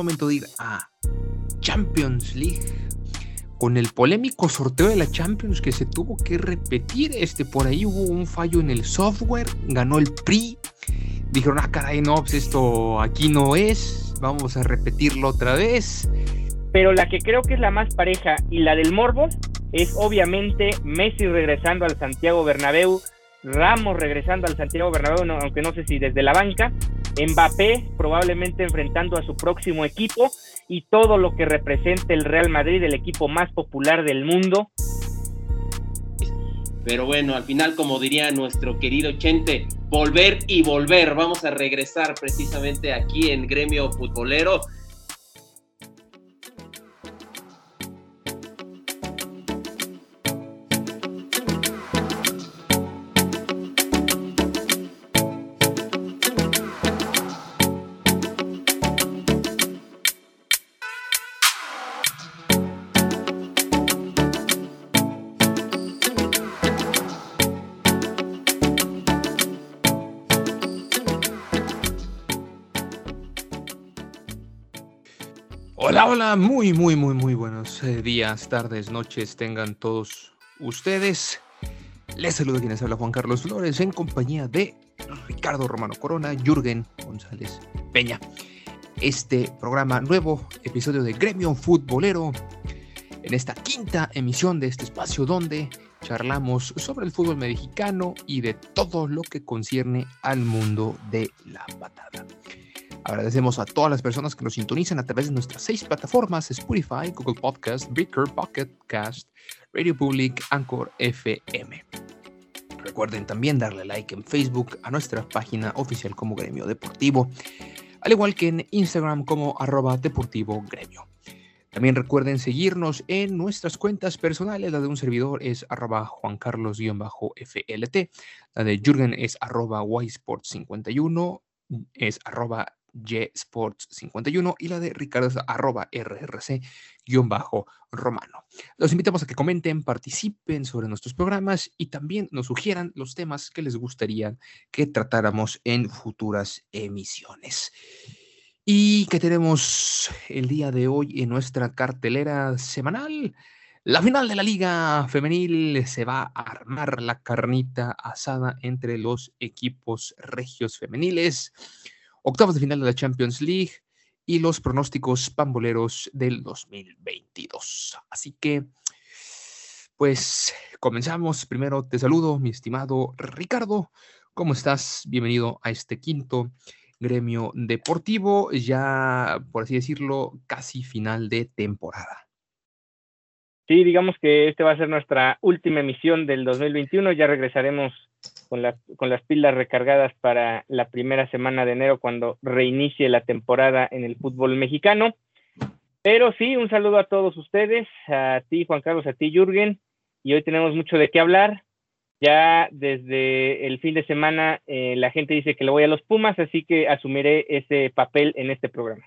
momento de ir a Champions League con el polémico sorteo de la Champions que se tuvo que repetir. Este, por ahí hubo un fallo en el software, ganó el PRI. Dijeron, ah, caray, no, pues esto aquí no es, vamos a repetirlo otra vez. Pero la que creo que es la más pareja y la del Morbo es obviamente Messi regresando al Santiago Bernabéu, Ramos regresando al Santiago Bernabéu, aunque no sé si desde la banca, Mbappé probablemente enfrentando a su próximo equipo y todo lo que representa el Real Madrid, el equipo más popular del mundo. Pero bueno, al final, como diría nuestro querido Chente, volver y volver. Vamos a regresar precisamente aquí en Gremio Futbolero Muy, muy, muy, muy buenos eh, días, tardes, noches tengan todos ustedes. Les saludo quienes habla Juan Carlos Flores en compañía de Ricardo Romano Corona, Jürgen González Peña. Este programa, nuevo episodio de Gremio Futbolero, en esta quinta emisión de este espacio donde charlamos sobre el fútbol mexicano y de todo lo que concierne al mundo de la patada. Agradecemos a todas las personas que nos sintonizan a través de nuestras seis plataformas: Spotify, Google Podcast, Breaker, Pocket Cast, Radio Public, Anchor FM. Recuerden también darle like en Facebook a nuestra página oficial como Gremio Deportivo, al igual que en Instagram como arroba deportivo gremio. También recuerden seguirnos en nuestras cuentas personales. La de un servidor es arroba Juan Carlos-FLT. La de Jürgen es arroba ysport51. Es arroba Sports51 y la de Ricardo arroba RRC-romano. Los invitamos a que comenten, participen sobre nuestros programas y también nos sugieran los temas que les gustaría que tratáramos en futuras emisiones. Y que tenemos el día de hoy en nuestra cartelera semanal. La final de la Liga Femenil se va a armar la carnita asada entre los equipos regios femeniles octavos de final de la Champions League y los pronósticos pamboleros del 2022. Así que, pues comenzamos. Primero te saludo, mi estimado Ricardo. ¿Cómo estás? Bienvenido a este quinto gremio deportivo, ya por así decirlo, casi final de temporada. Sí, digamos que este va a ser nuestra última emisión del 2021. Ya regresaremos con, con las pilas recargadas para la primera semana de enero cuando reinicie la temporada en el fútbol mexicano. Pero sí, un saludo a todos ustedes, a ti Juan Carlos, a ti Jürgen, y hoy tenemos mucho de qué hablar. Ya desde el fin de semana eh, la gente dice que le voy a los Pumas, así que asumiré ese papel en este programa.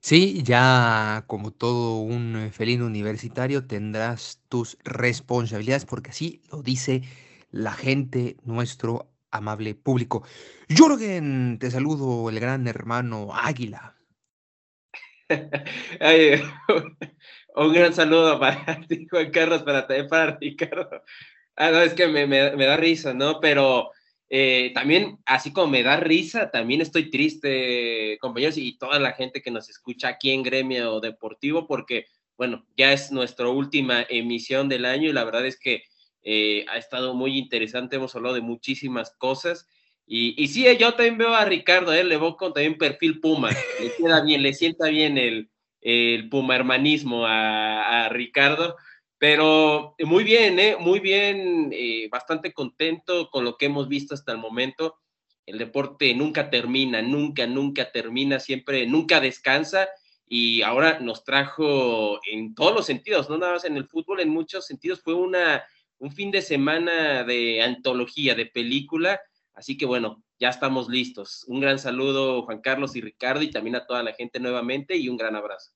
Sí, ya como todo un felino universitario tendrás tus responsabilidades porque así lo dice la gente, nuestro amable público. Jürgen, te saludo, el gran hermano Águila. un gran saludo para ti, Juan Carlos, para, para Ricardo. Ah, no, es que me, da risa, ¿no? Pero eh, también, así como me da risa, también estoy triste, compañeros, y toda la gente que nos escucha aquí en Gremio Deportivo, porque, bueno, ya es nuestra última emisión del año y la verdad es que eh, ha estado muy interesante, hemos hablado de muchísimas cosas. Y, y sí, yo también veo a Ricardo, él le con también perfil Puma, le queda bien, le sienta bien el, el Puma hermanismo a, Ricardo, pero muy bien, ¿eh? muy bien, eh, bastante contento con lo que hemos visto hasta el momento. El deporte nunca termina, nunca, nunca termina, siempre, nunca descansa y ahora nos trajo en todos los sentidos, no nada más en el fútbol, en muchos sentidos fue una un fin de semana de antología, de película. Así que bueno, ya estamos listos. Un gran saludo, Juan Carlos y Ricardo, y también a toda la gente nuevamente, y un gran abrazo.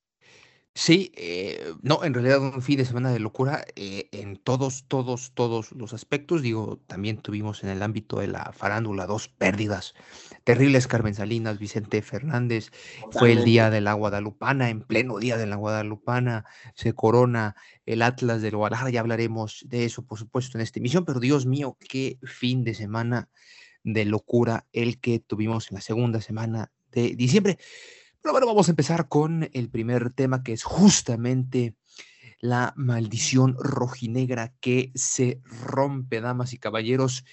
Sí, eh, no, en realidad un fin de semana de locura eh, en todos, todos, todos los aspectos. Digo, también tuvimos en el ámbito de la farándula dos pérdidas terribles. Carmen Salinas, Vicente Fernández, fue el día de la Guadalupana, en pleno día de la Guadalupana, se corona el Atlas del Guadalajara. Ya hablaremos de eso, por supuesto, en esta emisión, pero Dios mío, qué fin de semana de locura el que tuvimos en la segunda semana de diciembre. Pero bueno, vamos a empezar con el primer tema que es justamente la maldición rojinegra que se rompe, damas y caballeros.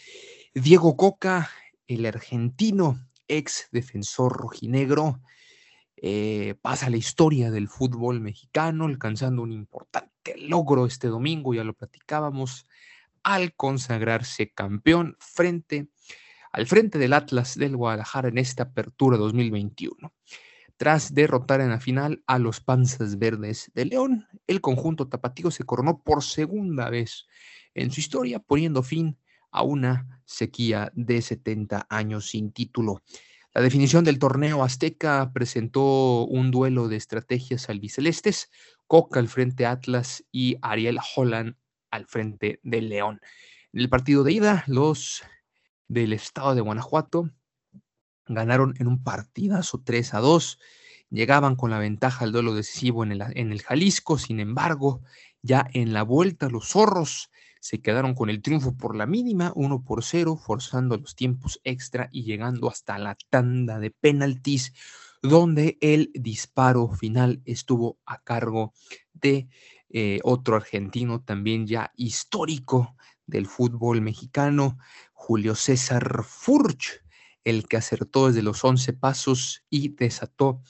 Diego Coca, el argentino, ex defensor rojinegro, eh, pasa la historia del fútbol mexicano, alcanzando un importante logro este domingo, ya lo platicábamos, al consagrarse campeón frente al frente del Atlas del Guadalajara en esta apertura 2021. Tras derrotar en la final a los Panzas Verdes de León, el conjunto tapatío se coronó por segunda vez en su historia, poniendo fin a una sequía de 70 años sin título. La definición del torneo azteca presentó un duelo de estrategias albicelestes, Coca al frente Atlas y Ariel Holland al frente de León. En el partido de ida, los del estado de Guanajuato Ganaron en un partidazo 3 a 2. Llegaban con la ventaja al duelo decisivo en el, en el Jalisco. Sin embargo, ya en la vuelta, los zorros se quedaron con el triunfo por la mínima, 1 por 0, forzando los tiempos extra y llegando hasta la tanda de penaltis, donde el disparo final estuvo a cargo de eh, otro argentino también ya histórico del fútbol mexicano, Julio César Furch, el que acertó desde los 11 pasos y desató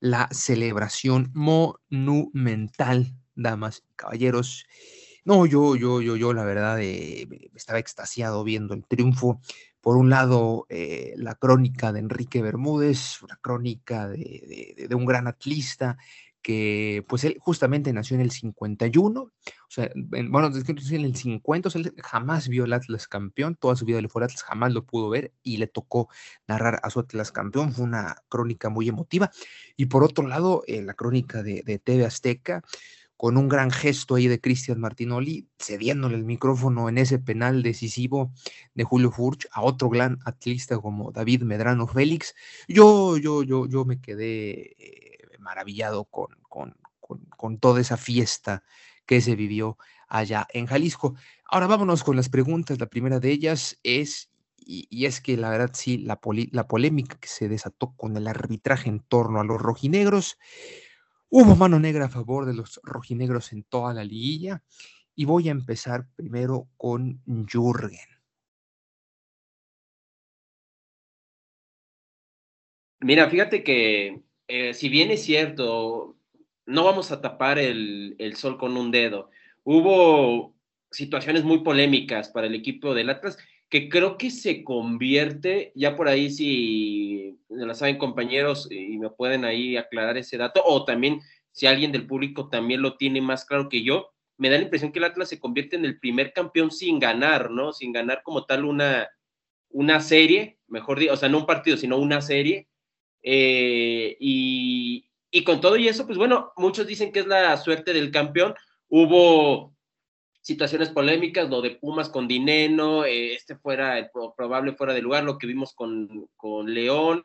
la celebración monumental, damas y caballeros. No, yo, yo, yo, yo, la verdad, eh, estaba extasiado viendo el triunfo. Por un lado, eh, la crónica de Enrique Bermúdez, una crónica de, de un gran atlista, que pues él justamente nació en el 51, o sea, en, bueno, en el 50, o sea, él jamás vio al Atlas campeón, toda su vida le fue al Atlas, jamás lo pudo ver y le tocó narrar a su Atlas campeón, fue una crónica muy emotiva. Y por otro lado, eh, la crónica de, de TV Azteca, con un gran gesto ahí de Cristian Martinoli, cediéndole el micrófono en ese penal decisivo de Julio Furch a otro gran atlista como David Medrano Félix. Yo, yo, yo, yo me quedé eh, maravillado con, con, toda esa fiesta que se vivió allá en Jalisco. Ahora vámonos con las preguntas. La primera de ellas es, y, es que la verdad sí, la, la polémica que se desató con el arbitraje en torno a los rojinegros. Hubo mano negra a favor de los rojinegros en toda la liguilla. Y voy a empezar primero con Jürgen. Mira, fíjate que eh, si bien es cierto, no vamos a tapar el, sol con un dedo. Hubo situaciones muy polémicas para el equipo del Atlas que creo que se convierte, ya por ahí si lo saben compañeros y me pueden ahí aclarar ese dato, o también si alguien del público también lo tiene más claro que yo, me da la impresión que el Atlas se convierte en el primer campeón sin ganar, ¿no? Sin ganar como tal una, una serie, mejor dicho, o sea, no un partido, sino una serie, eh, y, con todo y eso, pues bueno, muchos dicen que es la suerte del campeón. Hubo situaciones polémicas, lo de Pumas con Dineno, eh, este fuera el probable fuera de lugar, lo que vimos con, con, León,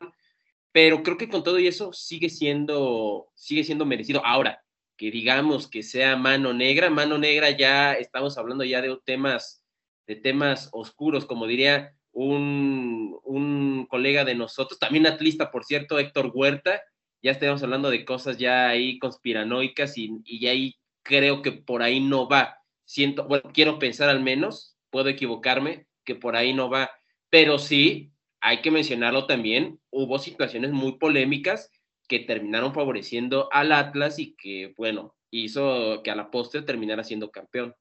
pero creo que con todo y eso sigue siendo, sigue siendo merecido. Ahora, que digamos que sea mano negra, mano negra ya estamos hablando ya de temas, de temas oscuros, como diría un, colega de nosotros, también atlista, por cierto, Héctor Huerta, ya estamos hablando de cosas ya ahí conspiranoicas y, y ahí creo que por ahí no va. Siento, bueno, quiero pensar al menos, puedo equivocarme, que por ahí no va, pero sí, hay que mencionarlo también, hubo situaciones muy polémicas que terminaron favoreciendo al Atlas y que, bueno, hizo que a la postre terminara siendo campeón.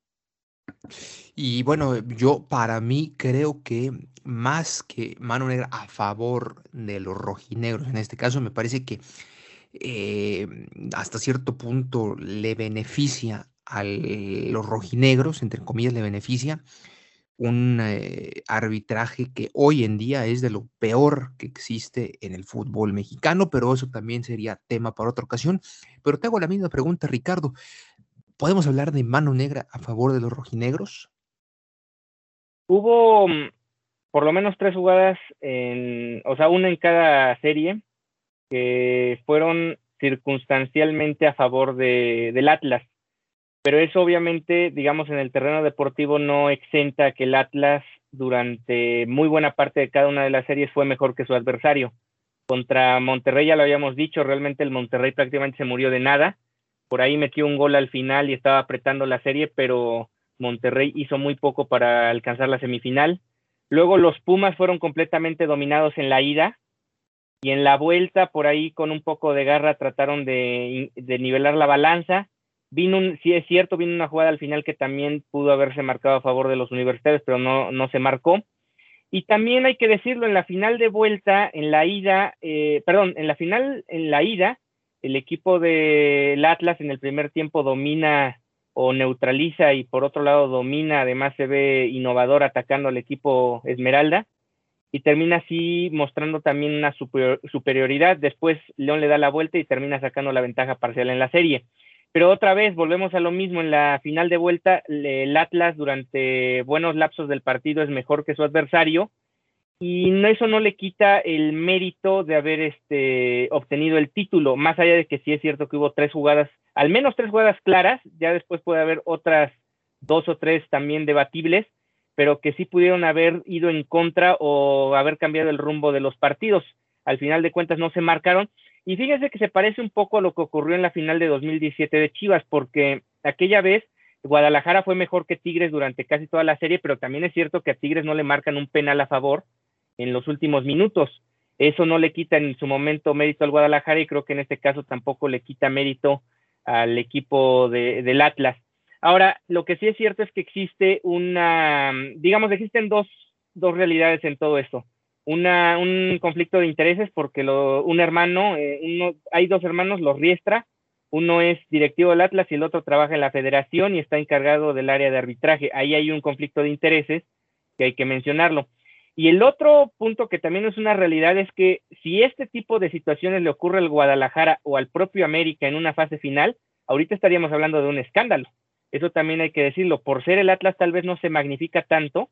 Y bueno, yo para mí creo que más que mano negra a favor de los rojinegros, en este caso me parece que eh, hasta cierto punto le beneficia a los rojinegros, entre comillas, le beneficia un eh, arbitraje que hoy en día es de lo peor que existe en el fútbol mexicano, pero eso también sería tema para otra ocasión. Pero te hago la misma pregunta, Ricardo. ¿Podemos hablar de mano negra a favor de los rojinegros? Hubo mm, por lo menos tres jugadas, en, o sea, una en cada serie, que fueron circunstancialmente a favor de, del Atlas pero eso obviamente, digamos, en el terreno deportivo no exenta que el Atlas durante muy buena parte de cada una de las series fue mejor que su adversario. Contra Monterrey ya lo habíamos dicho, realmente el Monterrey prácticamente se murió de nada. Por ahí metió un gol al final y estaba apretando la serie, pero Monterrey hizo muy poco para alcanzar la semifinal. Luego los Pumas fueron completamente dominados en la ida y en la vuelta por ahí con un poco de garra trataron de, nivelar la balanza Vino un, sí es cierto, vino una jugada al final que también pudo haberse marcado a favor de los universitarios, pero no, no se marcó. Y también hay que decirlo, en la final de vuelta, en la ida, eh, perdón, en la final, en la ida, el equipo del Atlas en el primer tiempo domina o neutraliza y por otro lado domina, además se ve innovador atacando al equipo Esmeralda y termina así mostrando también una superioridad. Después León le da la vuelta y termina sacando la ventaja parcial en la serie. Pero otra vez volvemos a lo mismo en la final de vuelta, el Atlas durante buenos lapsos del partido es mejor que su adversario y eso no le quita el mérito de haber este, obtenido el título, más allá de que sí es cierto que hubo tres jugadas, al menos tres jugadas claras, ya después puede haber otras dos o tres también debatibles, pero que sí pudieron haber ido en contra o haber cambiado el rumbo de los partidos. Al final de cuentas no se marcaron y fíjese que se parece un poco a lo que ocurrió en la final de 2017 de Chivas, porque aquella vez Guadalajara fue mejor que Tigres durante casi toda la serie, pero también es cierto que a Tigres no le marcan un penal a favor en los últimos minutos. Eso no le quita en su momento mérito al Guadalajara y creo que en este caso tampoco le quita mérito al equipo de, del Atlas. Ahora, lo que sí es cierto es que existe una, digamos, existen dos, dos realidades en todo esto una, un conflicto de intereses porque lo, un hermano, eh, uno, hay dos hermanos, los Riestra, uno es directivo del Atlas y el otro trabaja en la federación y está encargado del área de arbitraje. Ahí hay un conflicto de intereses que hay que mencionarlo. Y el otro punto que también es una realidad es que si este tipo de situaciones le ocurre al Guadalajara o al propio América en una fase final, ahorita estaríamos hablando de un escándalo. Eso también hay que decirlo. Por ser el Atlas tal vez no se magnifica tanto,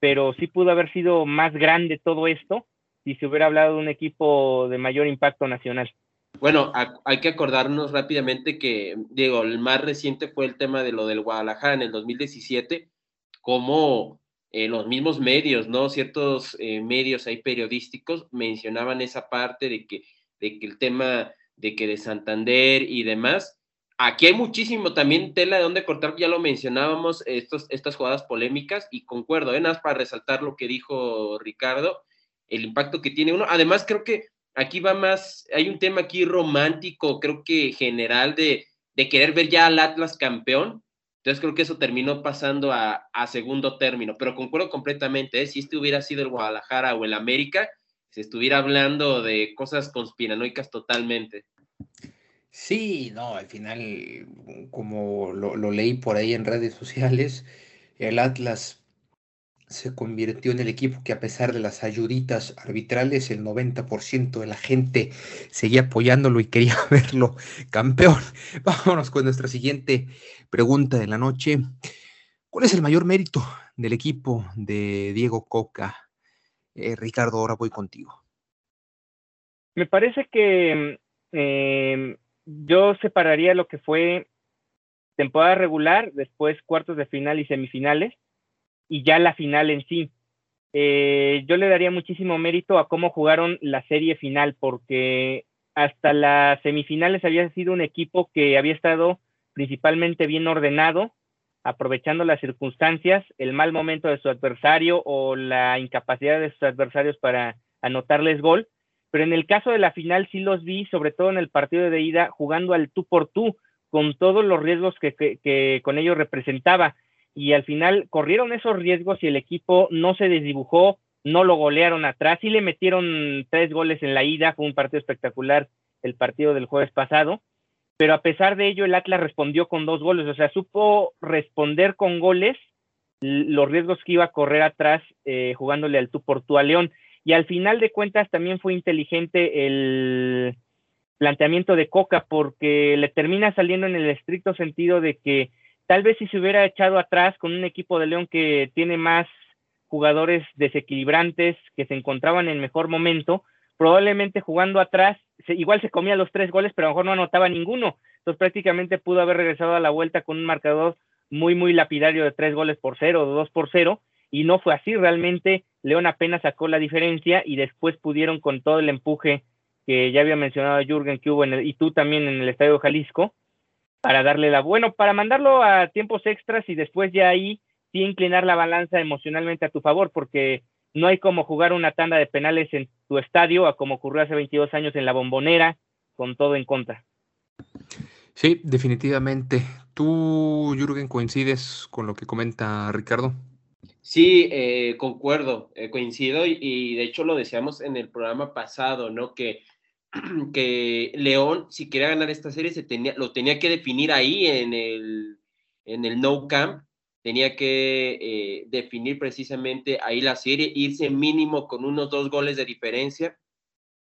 pero sí pudo haber sido más grande todo esto si se hubiera hablado de un equipo de mayor impacto nacional. Bueno, hay que acordarnos rápidamente que, digo, el más reciente fue el tema de lo del Guadalajara en el 2017, como eh, los mismos medios, ¿no? Ciertos eh, medios ahí periodísticos mencionaban esa parte de que, de que el tema de que de Santander y demás, Aquí hay muchísimo también tela de donde cortar, ya lo mencionábamos, estas jugadas polémicas, y concuerdo, ¿eh? nada más para resaltar lo que dijo Ricardo, el impacto que tiene uno. Además, creo que aquí va más, hay un tema aquí romántico, creo que general, de, de querer ver ya al Atlas campeón. Entonces creo que eso terminó pasando a, a segundo término, pero concuerdo completamente, ¿eh? si este hubiera sido el Guadalajara o el América, se estuviera hablando de cosas conspiranoicas totalmente. Sí, no, al final, como lo, leí por ahí en redes sociales, el Atlas se convirtió en el equipo que a pesar de las ayuditas arbitrales, el 90% de la gente seguía apoyándolo y quería verlo campeón. Vámonos con nuestra siguiente pregunta de la noche. ¿Cuál es el mayor mérito del equipo de Diego Coca? Eh, Ricardo, ahora voy contigo. Me parece que eh, yo separaría lo que fue temporada regular, después cuartos de final y semifinales, y ya la final en sí. Eh, yo le daría muchísimo mérito a cómo jugaron la serie final, porque hasta las semifinales había sido un equipo que había estado principalmente bien ordenado, aprovechando las circunstancias, el mal momento de su adversario o la incapacidad de sus adversarios para anotarles gol, pero en el caso de la final sí los vi, sobre todo en el partido de ida, jugando al tú por tú, con todos los riesgos que, con ello representaba. Y al final corrieron esos riesgos y el equipo no se desdibujó, no lo golearon atrás, y le metieron tres goles en la ida, fue un partido espectacular el partido del jueves pasado, pero a pesar de ello el Atlas respondió con dos goles, o sea, supo responder con goles los riesgos que iba a correr atrás eh, jugándole al tú por tú a León. Y al final de cuentas también fue inteligente el planteamiento de Coca porque le termina saliendo en el estricto sentido de que tal vez si se hubiera echado atrás con un equipo de León que tiene más jugadores desequilibrantes que se encontraban en mejor momento, probablemente jugando atrás, igual se comía los tres goles, pero a lo mejor no anotaba ninguno. Entonces prácticamente pudo haber regresado a la vuelta con un marcador muy, muy lapidario de tres goles por cero dos por cero, y no fue así. Realmente León apenas sacó la diferencia y después pudieron con todo el empuje que ya había mencionado Jürgen que hubo en el, y tú también en el Estadio Jalisco, para darle la, bueno, para mandarlo a tiempos extras y después ya ahí sí inclinar la balanza emocionalmente a tu favor, porque no hay como jugar una tanda de penales en tu estadio a como ocurrió hace 22 años en la bombonera, con todo en contra. Sí, definitivamente. ¿Tú, Jürgen, coincides con lo que comenta Ricardo? Sí, eh, concuerdo, eh, coincido y, de hecho lo decíamos en el programa pasado, ¿no? Que, que León, si quería ganar esta serie, se tenía, lo tenía que definir ahí en el, en el no camp tenía que eh, definir precisamente ahí la serie, irse mínimo con unos dos goles de diferencia.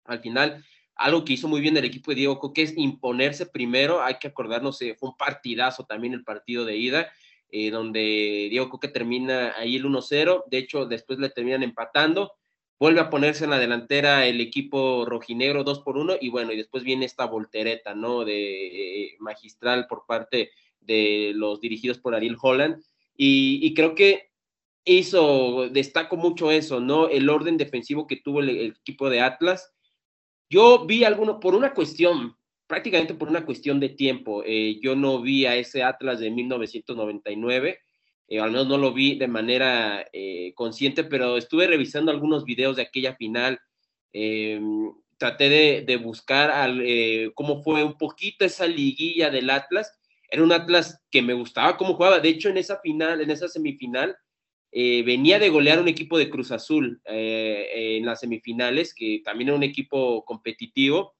Al final, algo que hizo muy bien el equipo de Diego Coque es imponerse primero. Hay que acordarnos, fue un partidazo también el partido de ida, eh, donde Diego Coque termina ahí el 1-0. De hecho, después le terminan empatando. Vuelve a ponerse en la delantera el equipo rojinegro 2 por 1 y bueno, y después viene esta voltereta, ¿no? De magistral por parte de los dirigidos por Ariel Holland y, creo que hizo, destaco mucho eso, ¿no? El orden defensivo que tuvo el, equipo de Atlas. Yo vi alguno, por una cuestión, prácticamente por una cuestión de tiempo, eh, yo no vi a ese Atlas de 1999, eh, al menos no lo vi de manera eh, consciente, pero estuve revisando algunos videos de aquella final. traté de, buscar cómo fue un poquito esa liguilla del Atlas era un Atlas que me gustaba cómo jugaba. De hecho, en esa final, en esa semifinal, eh, venía de golear un equipo de Cruz Azul eh, en las semifinales, que también era un equipo competitivo,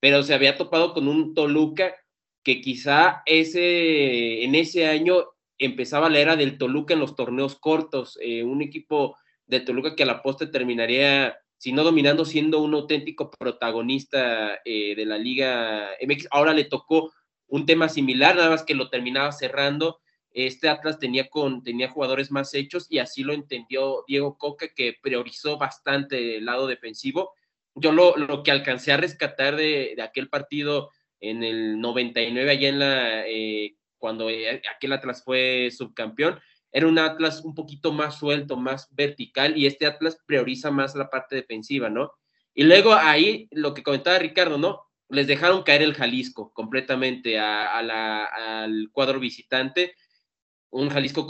pero se había topado con un Toluca que quizá ese, en ese año empezaba la era del Toluca en los torneos cortos, eh, un equipo de Toluca que a la poste terminaría, si no dominando, siendo un auténtico protagonista de la Liga MX. Ahora le tocó un tema similar, nada más que lo terminaba cerrando. Este Atlas tenía, con, tenía jugadores más hechos y así lo entendió Diego Coca, que priorizó bastante el lado defensivo. Yo lo, lo que alcancé a rescatar de, de, aquel partido en el 99, allá en la, eh, cuando eh, aquel Atlas fue subcampeón, era un Atlas un poquito más suelto, más vertical, y este Atlas prioriza más la parte defensiva, ¿no? Y luego ahí, lo que comentaba Ricardo, ¿no? les dejaron caer el Jalisco completamente al cuadro visitante. Un Jalisco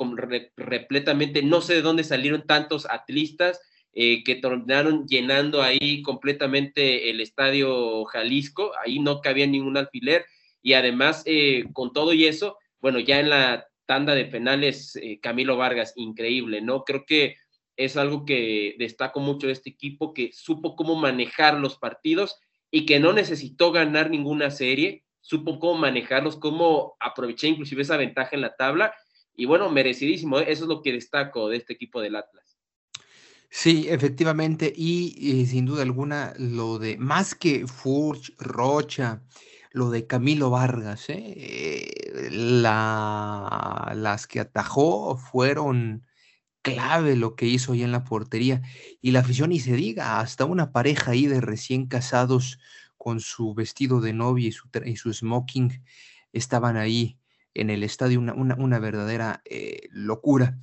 repletamente, no sé de dónde salieron tantos atlistas eh, que terminaron llenando ahí completamente el estadio Jalisco. Ahí no cabía ningún alfiler. Y además, eh, con todo y eso, bueno, ya en la tanda de penales, eh, Camilo Vargas, increíble, ¿no? Creo que es algo que destaco mucho de este equipo, que supo cómo manejar los partidos y que no necesitó ganar ninguna serie, supo cómo manejarlos, cómo aprovechar inclusive esa ventaja en la tabla y bueno, merecidísimo, eso es lo que destaco de este equipo del Atlas. Sí, efectivamente, y, sin duda alguna, lo de más que Furch, Rocha, lo de Camilo Vargas, ¿eh? La, las que atajó fueron clave lo que hizo ahí en la portería. Y la afición, y se diga, hasta una pareja ahí de recién casados con su vestido de novia y su, smoking estaban ahí en el estadio, una, una, verdadera eh, locura.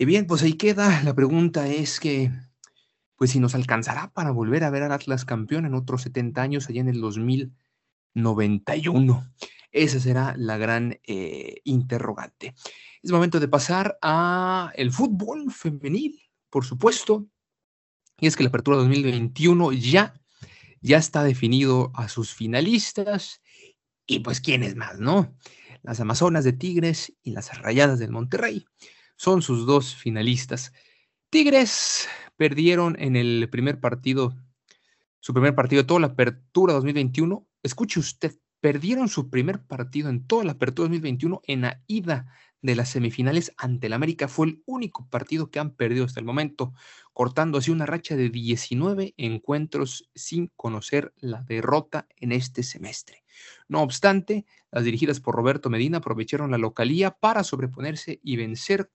Y bien, pues ahí queda. La pregunta es que, pues si nos alcanzará para volver a ver al Atlas campeón en otros 70 años, allá en el 2091. Esa será la gran eh, interrogante. Es momento de pasar a el fútbol femenil, por supuesto. Y es que la apertura 2021 ya, ya está definido a sus finalistas. Y pues, ¿quiénes más, no? Las Amazonas de Tigres y las Rayadas del Monterrey son sus dos finalistas. Tigres perdieron en el primer partido, su primer partido de toda la apertura 2021. Escuche usted, perdieron su primer partido en toda la apertura 2021 en la ida de las semifinales ante el América. Fue el único partido que han perdido hasta el momento, cortando así una racha de 19 encuentros sin conocer la derrota en este semestre. No obstante, las dirigidas por Roberto Medina aprovecharon la localía para sobreponerse y vencer,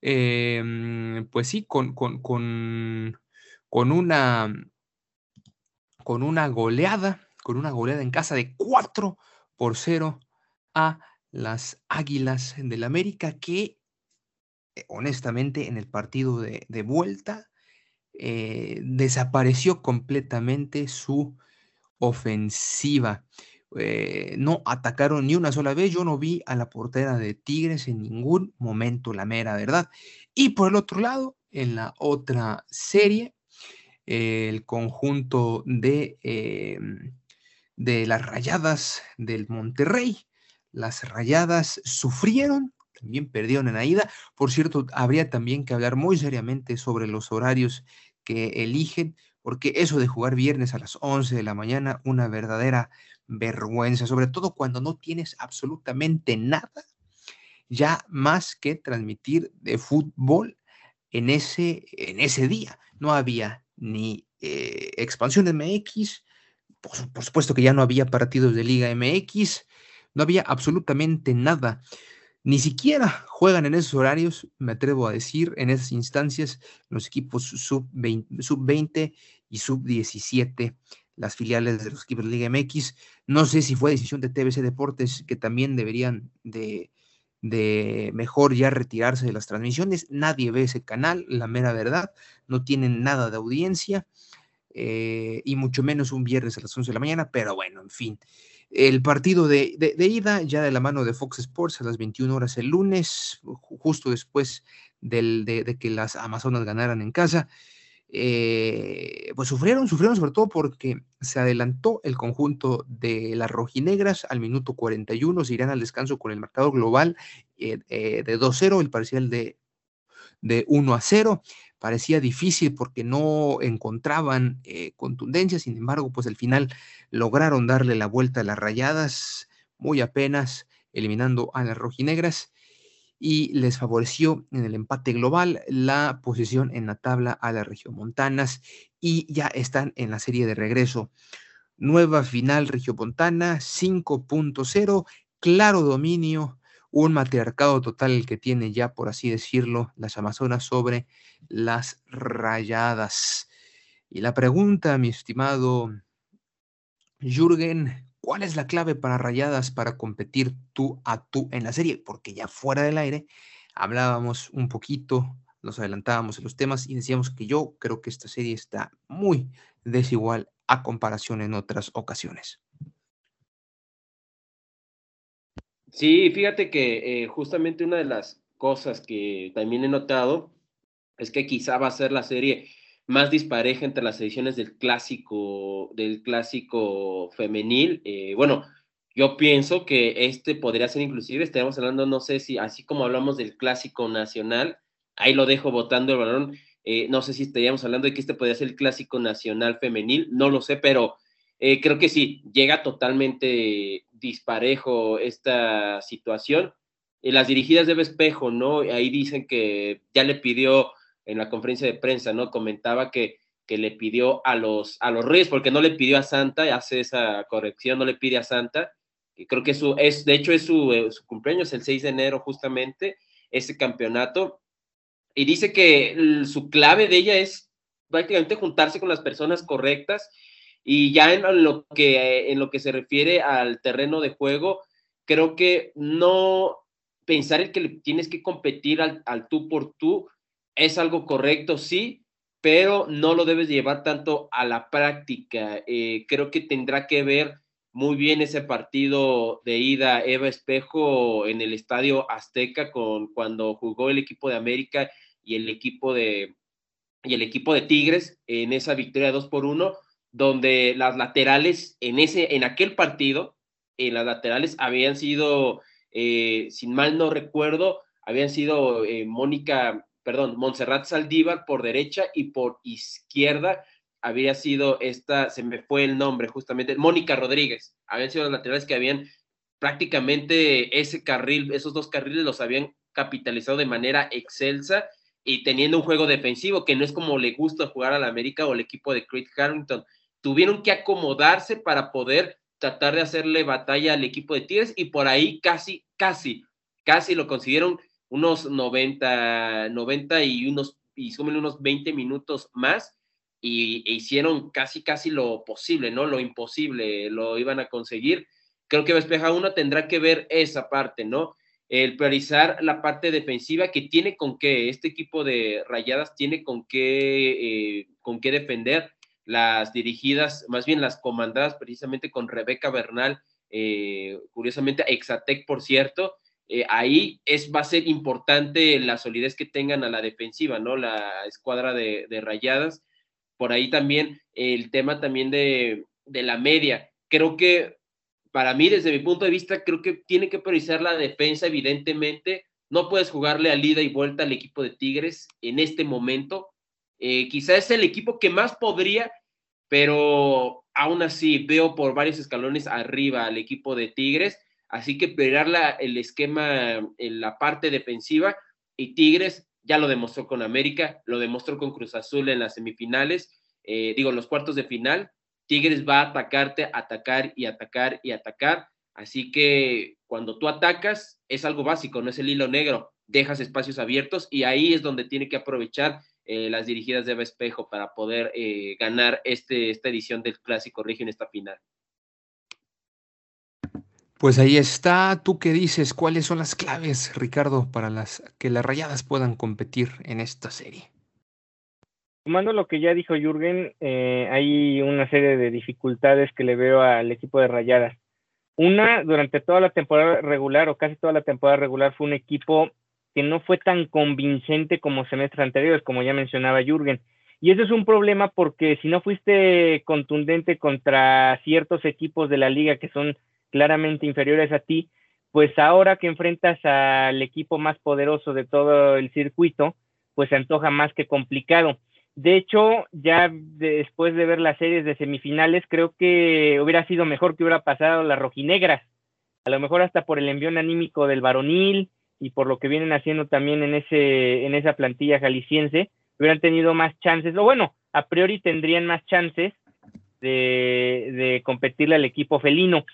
em, pues sí, con, con, con, con, una, con una goleada, con una goleada en casa de 4 por 0 a las Águilas del América que eh, honestamente en el partido de, vuelta eh, desapareció completamente su ofensiva. Eh, no atacaron ni una sola vez. Yo no vi a la portera de Tigres en ningún momento, la mera verdad. Y por el otro lado, en la otra serie, el conjunto de, em, de las rayadas del Monterrey las rayadas sufrieron, también perdieron en la ida. Por cierto, habría también que hablar muy seriamente sobre los horarios que eligen, porque eso de jugar viernes a las 11 de la mañana, una verdadera vergüenza, sobre todo cuando no tienes absolutamente nada, ya más que transmitir de fútbol en ese, en ese día. No había ni eh, expansión MX, por supuesto que ya no había partidos de Liga MX, no había absolutamente nada. Ni siquiera juegan en esos horarios, me atrevo a decir, en esas instancias, los equipos sub-20 y sub-17, las filiales de los equipos de MX. No sé si fue decisión de TBC Deportes que también deberían de, de mejor ya retirarse de las transmisiones. Nadie ve ese canal, la mera verdad. No tienen nada de audiencia. Eh, y mucho menos un viernes a las 11 de la mañana, pero bueno, en fin. El partido de, ida, ya de la mano de Fox Sports a las 21 horas el lunes, justo después de, que las Amazonas ganaran en casa, eh, pues sufrieron, sufrieron sobre todo porque se adelantó el conjunto de las rojinegras. Al minuto 41, se irán al descanso con el marcador global eh, eh, de 2-0, el parcial de, de 1 a 0 parecía difícil porque no encontraban contundencia, sin embargo, pues al final lograron darle la vuelta a las rayadas muy apenas, eliminando a las rojinegras y les favoreció en el empate global la posición en la tabla a las regiomontanas y ya están en la serie de regreso. Nueva final regiomontana 5.0, claro dominio un matriarcado total que tiene ya, por así decirlo, las Amazonas sobre las rayadas. Y la pregunta, mi estimado Jürgen, ¿cuál es la clave para rayadas para competir tú a tú en la serie? Porque ya fuera del aire hablábamos un poquito, nos adelantábamos en los temas y decíamos que yo creo que esta serie está muy desigual a comparación en otras ocasiones. Sí, fíjate que eh, justamente una de las cosas que también he notado es que quizá va a ser la serie más dispareja entre las ediciones del clásico, del clásico femenil. Eh, bueno, yo pienso que este podría ser inclusive, estaríamos hablando, no sé si, así como hablamos del clásico nacional, ahí lo dejo votando el balón, eh, no sé si estaríamos hablando de que este podría ser el clásico nacional femenil, no lo sé, pero creo que sí, llega totalmente disparejo esta situación. Y las dirigidas de Espejo, ¿no? Ahí dicen que ya le pidió en la conferencia de prensa, ¿no? Comentaba que, que le pidió a los, a los Reyes, porque no le pidió a Santa, hace esa corrección, no le pide a Santa. Y creo que su, es, de hecho es su, eh, su cumpleaños, el 6 de enero justamente, ese campeonato. Y dice que su clave de ella es prácticamente juntarse con las personas correctas y ya en lo que, en lo que se refiere al terreno de juego, creo que no pensar en que tienes que competir al, tú por tú es algo correcto, sí, pero no lo debes llevar tanto a la práctica. Eh, creo que tendrá que ver muy bien ese partido de ida Eva Espejo en el Estadio Azteca con cuando jugó el equipo de América y el equipo de y el equipo de Tigres en esa victoria 2 por 1 donde las laterales en, ese, en aquel partido, en las laterales habían sido, eh, sin mal no recuerdo, habían sido eh, Mónica, perdón, Montserrat Saldívar por derecha y por izquierda había sido esta, se me fue el nombre justamente, Mónica Rodríguez, habían sido las laterales que habían prácticamente ese carril, esos dos carriles los habían capitalizado de manera excelsa y teniendo un juego defensivo que no es como le gusta jugar al América o el equipo de Craig Harrington. Tuvieron que acomodarse para poder tratar de hacerle batalla al equipo de Tigres y por ahí casi, casi, casi lo consiguieron unos 90, 90 y unos, y unos 20 minutos más y e hicieron casi, casi lo posible, ¿no? Lo imposible, lo iban a conseguir. Creo que Vespeja uno tendrá que ver esa parte, ¿no? El priorizar la parte defensiva que tiene con qué, este equipo de rayadas tiene con qué, eh, con qué defender las dirigidas, más bien las comandadas precisamente con Rebeca Bernal, eh, curiosamente Exatec, por cierto, eh, ahí es, va a ser importante la solidez que tengan a la defensiva, ¿no? La escuadra de, rayadas. Por ahí también el tema también de, la media. Creo que para mí, desde mi punto de vista, creo que tiene que priorizar la defensa, evidentemente. No puedes jugarle a ida y vuelta al equipo de Tigres en este momento. Eh, quizás es el equipo que más podría, pero aún así veo por varios escalones arriba al equipo de Tigres Así que pelear el esquema en la parte defensiva y Tigres ya lo demostró con América, lo demostró con Cruz Azul en las semifinales, eh, digo, los cuartos de final. Tigres va a atacarte, atacar y atacar y atacar. Así que cuando tú atacas es algo básico, no es el hilo negro. Dejas espacios abiertos y ahí es donde tiene que aprovechar eh, las dirigidas de Eva Espejo para poder eh, ganar este, esta edición del Clásico Regio en esta final. Pues ahí está. ¿Tú qué dices? ¿Cuáles son las claves, Ricardo, para las que las rayadas puedan competir en esta serie? Tomando lo que ya dijo Jürgen, eh, hay una serie de dificultades que le veo al equipo de rayadas. Una, durante toda la temporada regular o casi toda la temporada regular fue un equipo que no fue tan convincente como semestres anteriores, como ya mencionaba Jürgen. Y eso es un problema porque si no fuiste contundente contra ciertos equipos de la liga que son claramente inferiores a ti, pues ahora que enfrentas al equipo más poderoso de todo el circuito, pues se antoja más que complicado. De hecho, ya después de ver las series de semifinales, creo que hubiera sido mejor que hubiera pasado las rojinegras. A lo mejor hasta por el envión anímico del varonil y por lo que vienen haciendo también en, ese, en esa plantilla jalisciense, hubieran tenido más chances, o bueno, a priori tendrían más chances de, de competirle al equipo felino.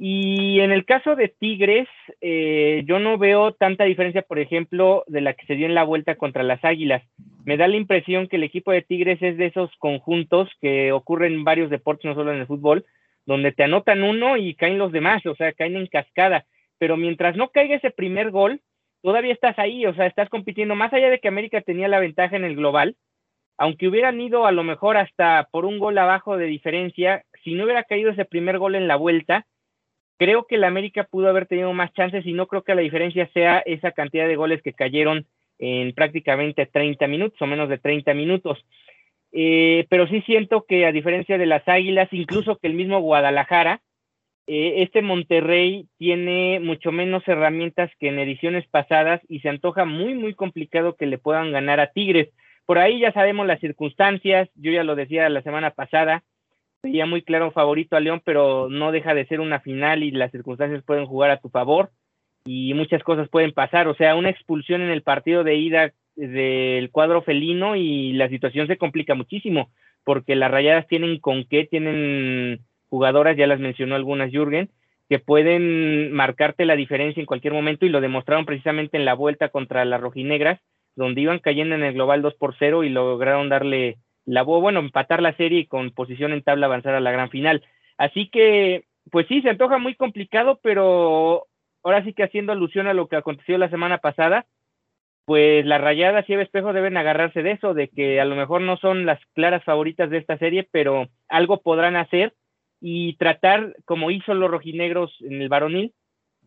Y en el caso de Tigres, eh, yo no veo tanta diferencia, por ejemplo, de la que se dio en la vuelta contra las Águilas. Me da la impresión que el equipo de Tigres es de esos conjuntos que ocurren en varios deportes, no solo en el fútbol, donde te anotan uno y caen los demás, o sea, caen en cascada. Pero mientras no caiga ese primer gol, todavía estás ahí, o sea, estás compitiendo más allá de que América tenía la ventaja en el global, aunque hubieran ido a lo mejor hasta por un gol abajo de diferencia, si no hubiera caído ese primer gol en la vuelta, Creo que el América pudo haber tenido más chances y no creo que la diferencia sea esa cantidad de goles que cayeron en prácticamente 30 minutos o menos de 30 minutos. Eh, pero sí siento que a diferencia de las Águilas, incluso que el mismo Guadalajara, eh, este Monterrey tiene mucho menos herramientas que en ediciones pasadas y se antoja muy, muy complicado que le puedan ganar a Tigres. Por ahí ya sabemos las circunstancias, yo ya lo decía la semana pasada, veía muy claro favorito a León, pero no deja de ser una final y las circunstancias pueden jugar a tu favor y muchas cosas pueden pasar. O sea, una expulsión en el partido de ida del cuadro felino y la situación se complica muchísimo porque las rayadas tienen con qué, tienen jugadoras, ya las mencionó algunas Jürgen, que pueden marcarte la diferencia en cualquier momento y lo demostraron precisamente en la vuelta contra las rojinegras, donde iban cayendo en el global 2 por 0 y lograron darle la bueno, empatar la serie y con posición en tabla avanzar a la gran final. Así que, pues sí, se antoja muy complicado, pero ahora sí que haciendo alusión a lo que aconteció la semana pasada, pues las rayadas y espejo deben agarrarse de eso, de que a lo mejor no son las claras favoritas de esta serie, pero algo podrán hacer y tratar, como hizo los rojinegros en el varonil,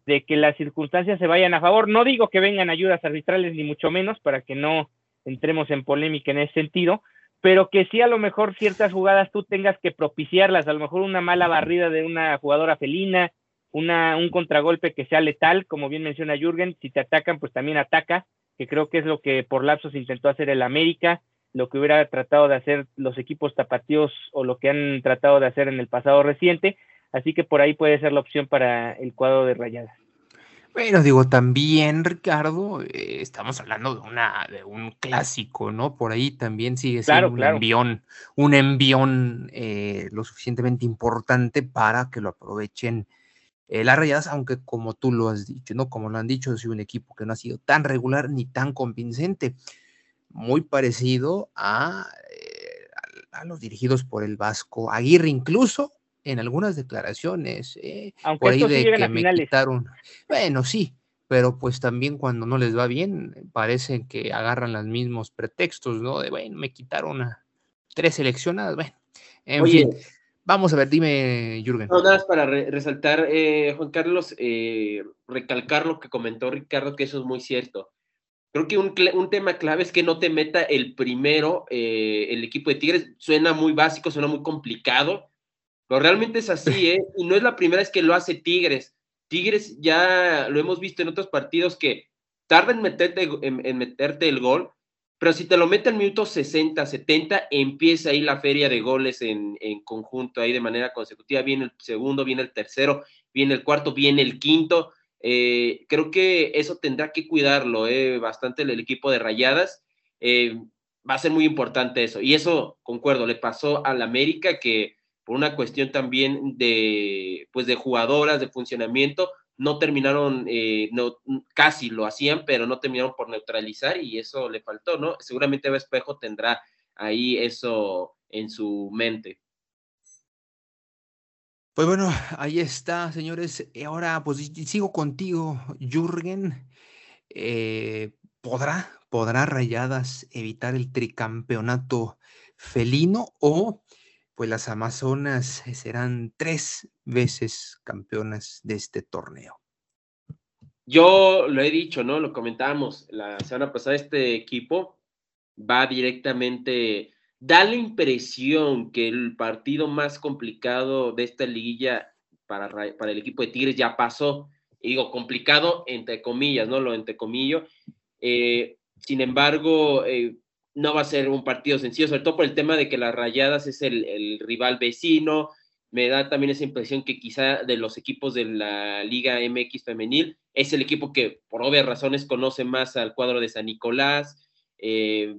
de que las circunstancias se vayan a favor. No digo que vengan ayudas arbitrales, ni mucho menos, para que no entremos en polémica en ese sentido, pero que sí a lo mejor ciertas jugadas tú tengas que propiciarlas, a lo mejor una mala barrida de una jugadora felina, una, un contragolpe que sea letal, como bien menciona Jürgen, si te atacan, pues también ataca, que creo que es lo que por lapsos intentó hacer el América, lo que hubiera tratado de hacer los equipos tapatíos o lo que han tratado de hacer en el pasado reciente. así que por ahí puede ser la opción para el cuadro de rayadas. Bueno, digo, también, Ricardo, eh, estamos hablando de una, de un clásico, ¿no? Por ahí también sigue siendo un envión, un envión eh, lo suficientemente importante para que lo aprovechen eh, las rayadas, aunque como tú lo has dicho, ¿no? Como lo han dicho, es un equipo que no ha sido tan regular ni tan convincente. Muy parecido a, a los dirigidos por el Vasco Aguirre, incluso en algunas declaraciones, eh, Aunque por ahí de que me quitaron. Bueno, sí, pero pues también cuando no les va bien, parece que agarran los mismos pretextos, ¿no? De, bueno, me quitaron a tres seleccionadas, bueno, en fin. Vamos a ver, dime, Jürgen. No, nada más para resaltar, eh, Juan Carlos, eh, recalcar lo que comentó Ricardo, que eso es muy cierto. Creo que un, un tema clave es que no te meta el primero, el equipo de Tigres. Suena muy básico, suena muy complicado, pero realmente es así, ¿eh? Y no es la primera vez que lo hace Tigres. Tigres ya lo hemos visto en otros partidos que tarda en meterte, en, meterte el gol, pero si te lo mete en minutos 60, 70, empieza ahí la feria de goles en, conjunto, ahí de manera consecutiva. Viene el segundo, viene el tercero, viene el cuarto, viene el quinto. Eh, creo que eso tendrá que cuidarlo eh, bastante el, equipo de Rayadas. Eh, va a ser muy importante eso. Y eso, concuerdo, le pasó al América que por una cuestión también de, pues de jugadoras, de funcionamiento, no terminaron, eh, no, casi lo hacían, pero no terminaron por neutralizar y eso le faltó, ¿no? Seguramente Espejo tendrá ahí eso en su mente. Pues bueno, ahí está, señores. Ahora, pues sigo contigo, Jürgen. Eh, ¿Podrá, podrá Rayadas evitar el tricampeonato felino o pues las Amazonas eh, serán tres veces campeonas de este torneo. Yo lo he dicho, ¿no? Lo comentábamos la semana pasada, este equipo va directamente, da la impresión que el partido más complicado de esta liguilla para, para el equipo de Tigres ya pasó. Y digo, complicado entre comillas, ¿no? Lo entre comillas. Eh, sin embargo, eh, no va a ser un partido sencillo, sobre todo por el tema de que las Rayadas es el, rival vecino. Me da también esa impresión que quizá de los equipos de la Liga MX femenil es el equipo que por obvias razones conoce más al cuadro de San Nicolás. Eh,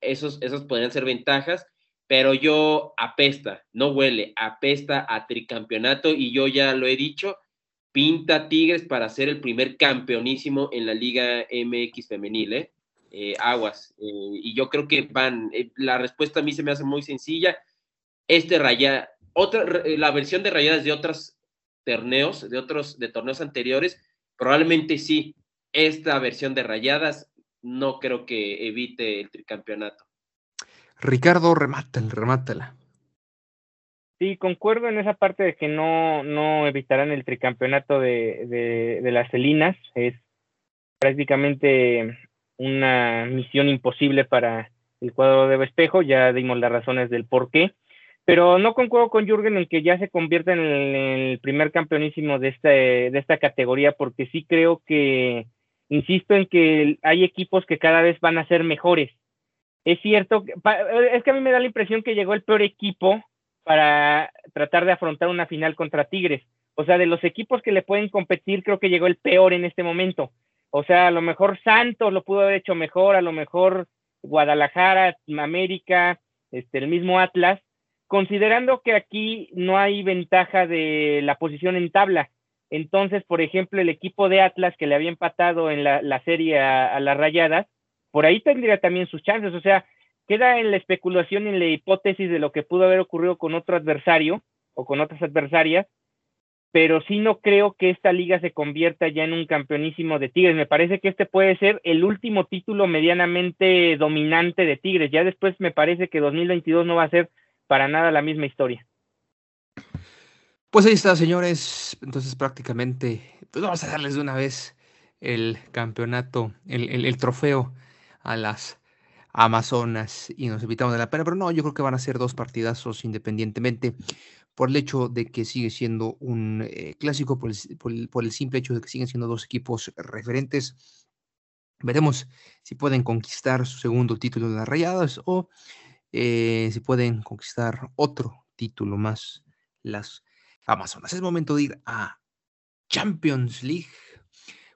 esos, esos podrían ser ventajas, pero yo apesta, no huele, apesta a tricampeonato y yo ya lo he dicho, pinta Tigres para ser el primer campeonísimo en la Liga MX femenil, ¿eh? Eh, aguas. Eh, y yo creo que van, eh, la respuesta a mí se me hace muy sencilla. Este raya, otra, la versión de rayadas de otros torneos, de otros, de torneos anteriores, probablemente sí. Esta versión de rayadas no creo que evite el tricampeonato. Ricardo, remátala, remátala. Sí, concuerdo en esa parte de que no, no evitarán el tricampeonato de, de, de las Celinas. Es prácticamente una misión imposible para el cuadro de Vespejo, ya dimos las razones del por qué, pero no concuerdo con Jürgen en que ya se convierta en el, primer campeonísimo de, este, de esta categoría, porque sí creo que, insisto en que hay equipos que cada vez van a ser mejores. Es cierto, es que a mí me da la impresión que llegó el peor equipo para tratar de afrontar una final contra Tigres. O sea, de los equipos que le pueden competir, creo que llegó el peor en este momento. O sea, a lo mejor Santos lo pudo haber hecho mejor, a lo mejor Guadalajara, América, este, el mismo Atlas, considerando que aquí no hay ventaja de la posición en tabla. Entonces, por ejemplo, el equipo de Atlas que le había empatado en la, serie a, a, las rayadas, por ahí tendría también sus chances. O sea, queda en la especulación, en la hipótesis de lo que pudo haber ocurrido con otro adversario o con otras adversarias, pero sí no creo que esta liga se convierta ya en un campeonísimo de Tigres. Me parece que este puede ser el último título medianamente dominante de Tigres. Ya después me parece que 2022 no va a ser para nada la misma historia. Pues ahí está, señores. Entonces prácticamente, pues vamos a darles de una vez el campeonato, el, el trofeo a las Amazonas y nos evitamos de la pena, pero no, yo creo que van a ser dos partidazos independientemente por el hecho de que sigue siendo un eh, clásico, por el, simple hecho de que siguen siendo dos equipos referentes. Veremos si pueden conquistar su segundo título de las Rayadas o eh, si pueden conquistar otro título más las Amazonas. Es momento de ir a Champions League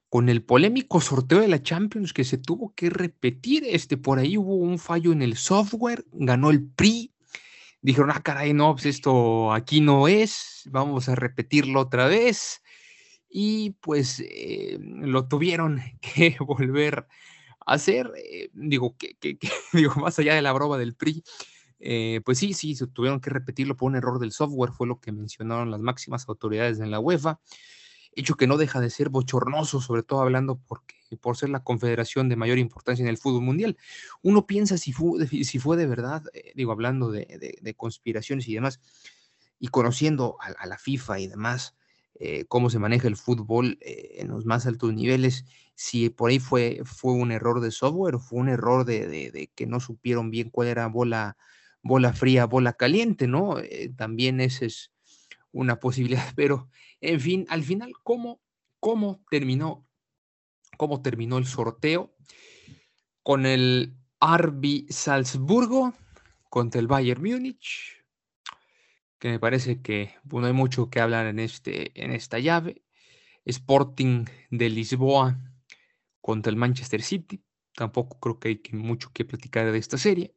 con el polémico sorteo de la Champions que se tuvo que repetir. Este, por ahí hubo un fallo en el software, ganó el PRI. Dijeron, ah, caray, no, pues esto aquí no es, vamos a repetirlo otra vez. Y pues eh, lo tuvieron que volver a hacer. Eh, digo, que, digo, más allá de la broma del PRI, eh, pues sí, sí, tuvieron que repetirlo por un error del software, fue lo que mencionaron las máximas autoridades en la UEFA hecho que no deja de ser bochornoso, sobre todo hablando porque, por ser la confederación de mayor importancia en el fútbol mundial. Uno piensa si fue, si fue de verdad, eh, digo, hablando de, conspiraciones y demás, y conociendo a, la FIFA y demás, eh, cómo se maneja el fútbol eh, en los más altos niveles, si por ahí fue, fue un error de software o fue un error de, que no supieron bien cuál era bola, bola fría, bola caliente, ¿no? también esa es una posibilidad, pero en fin, al final, ¿cómo, cómo terminó? ¿Cómo terminó el sorteo? Con el RB Salzburgo contra el Bayern Múnich, que me parece que pues, no hay mucho que hablar en, este, en esta llave. Sporting de Lisboa contra el Manchester City. Tampoco creo que hay mucho que platicar de esta serie.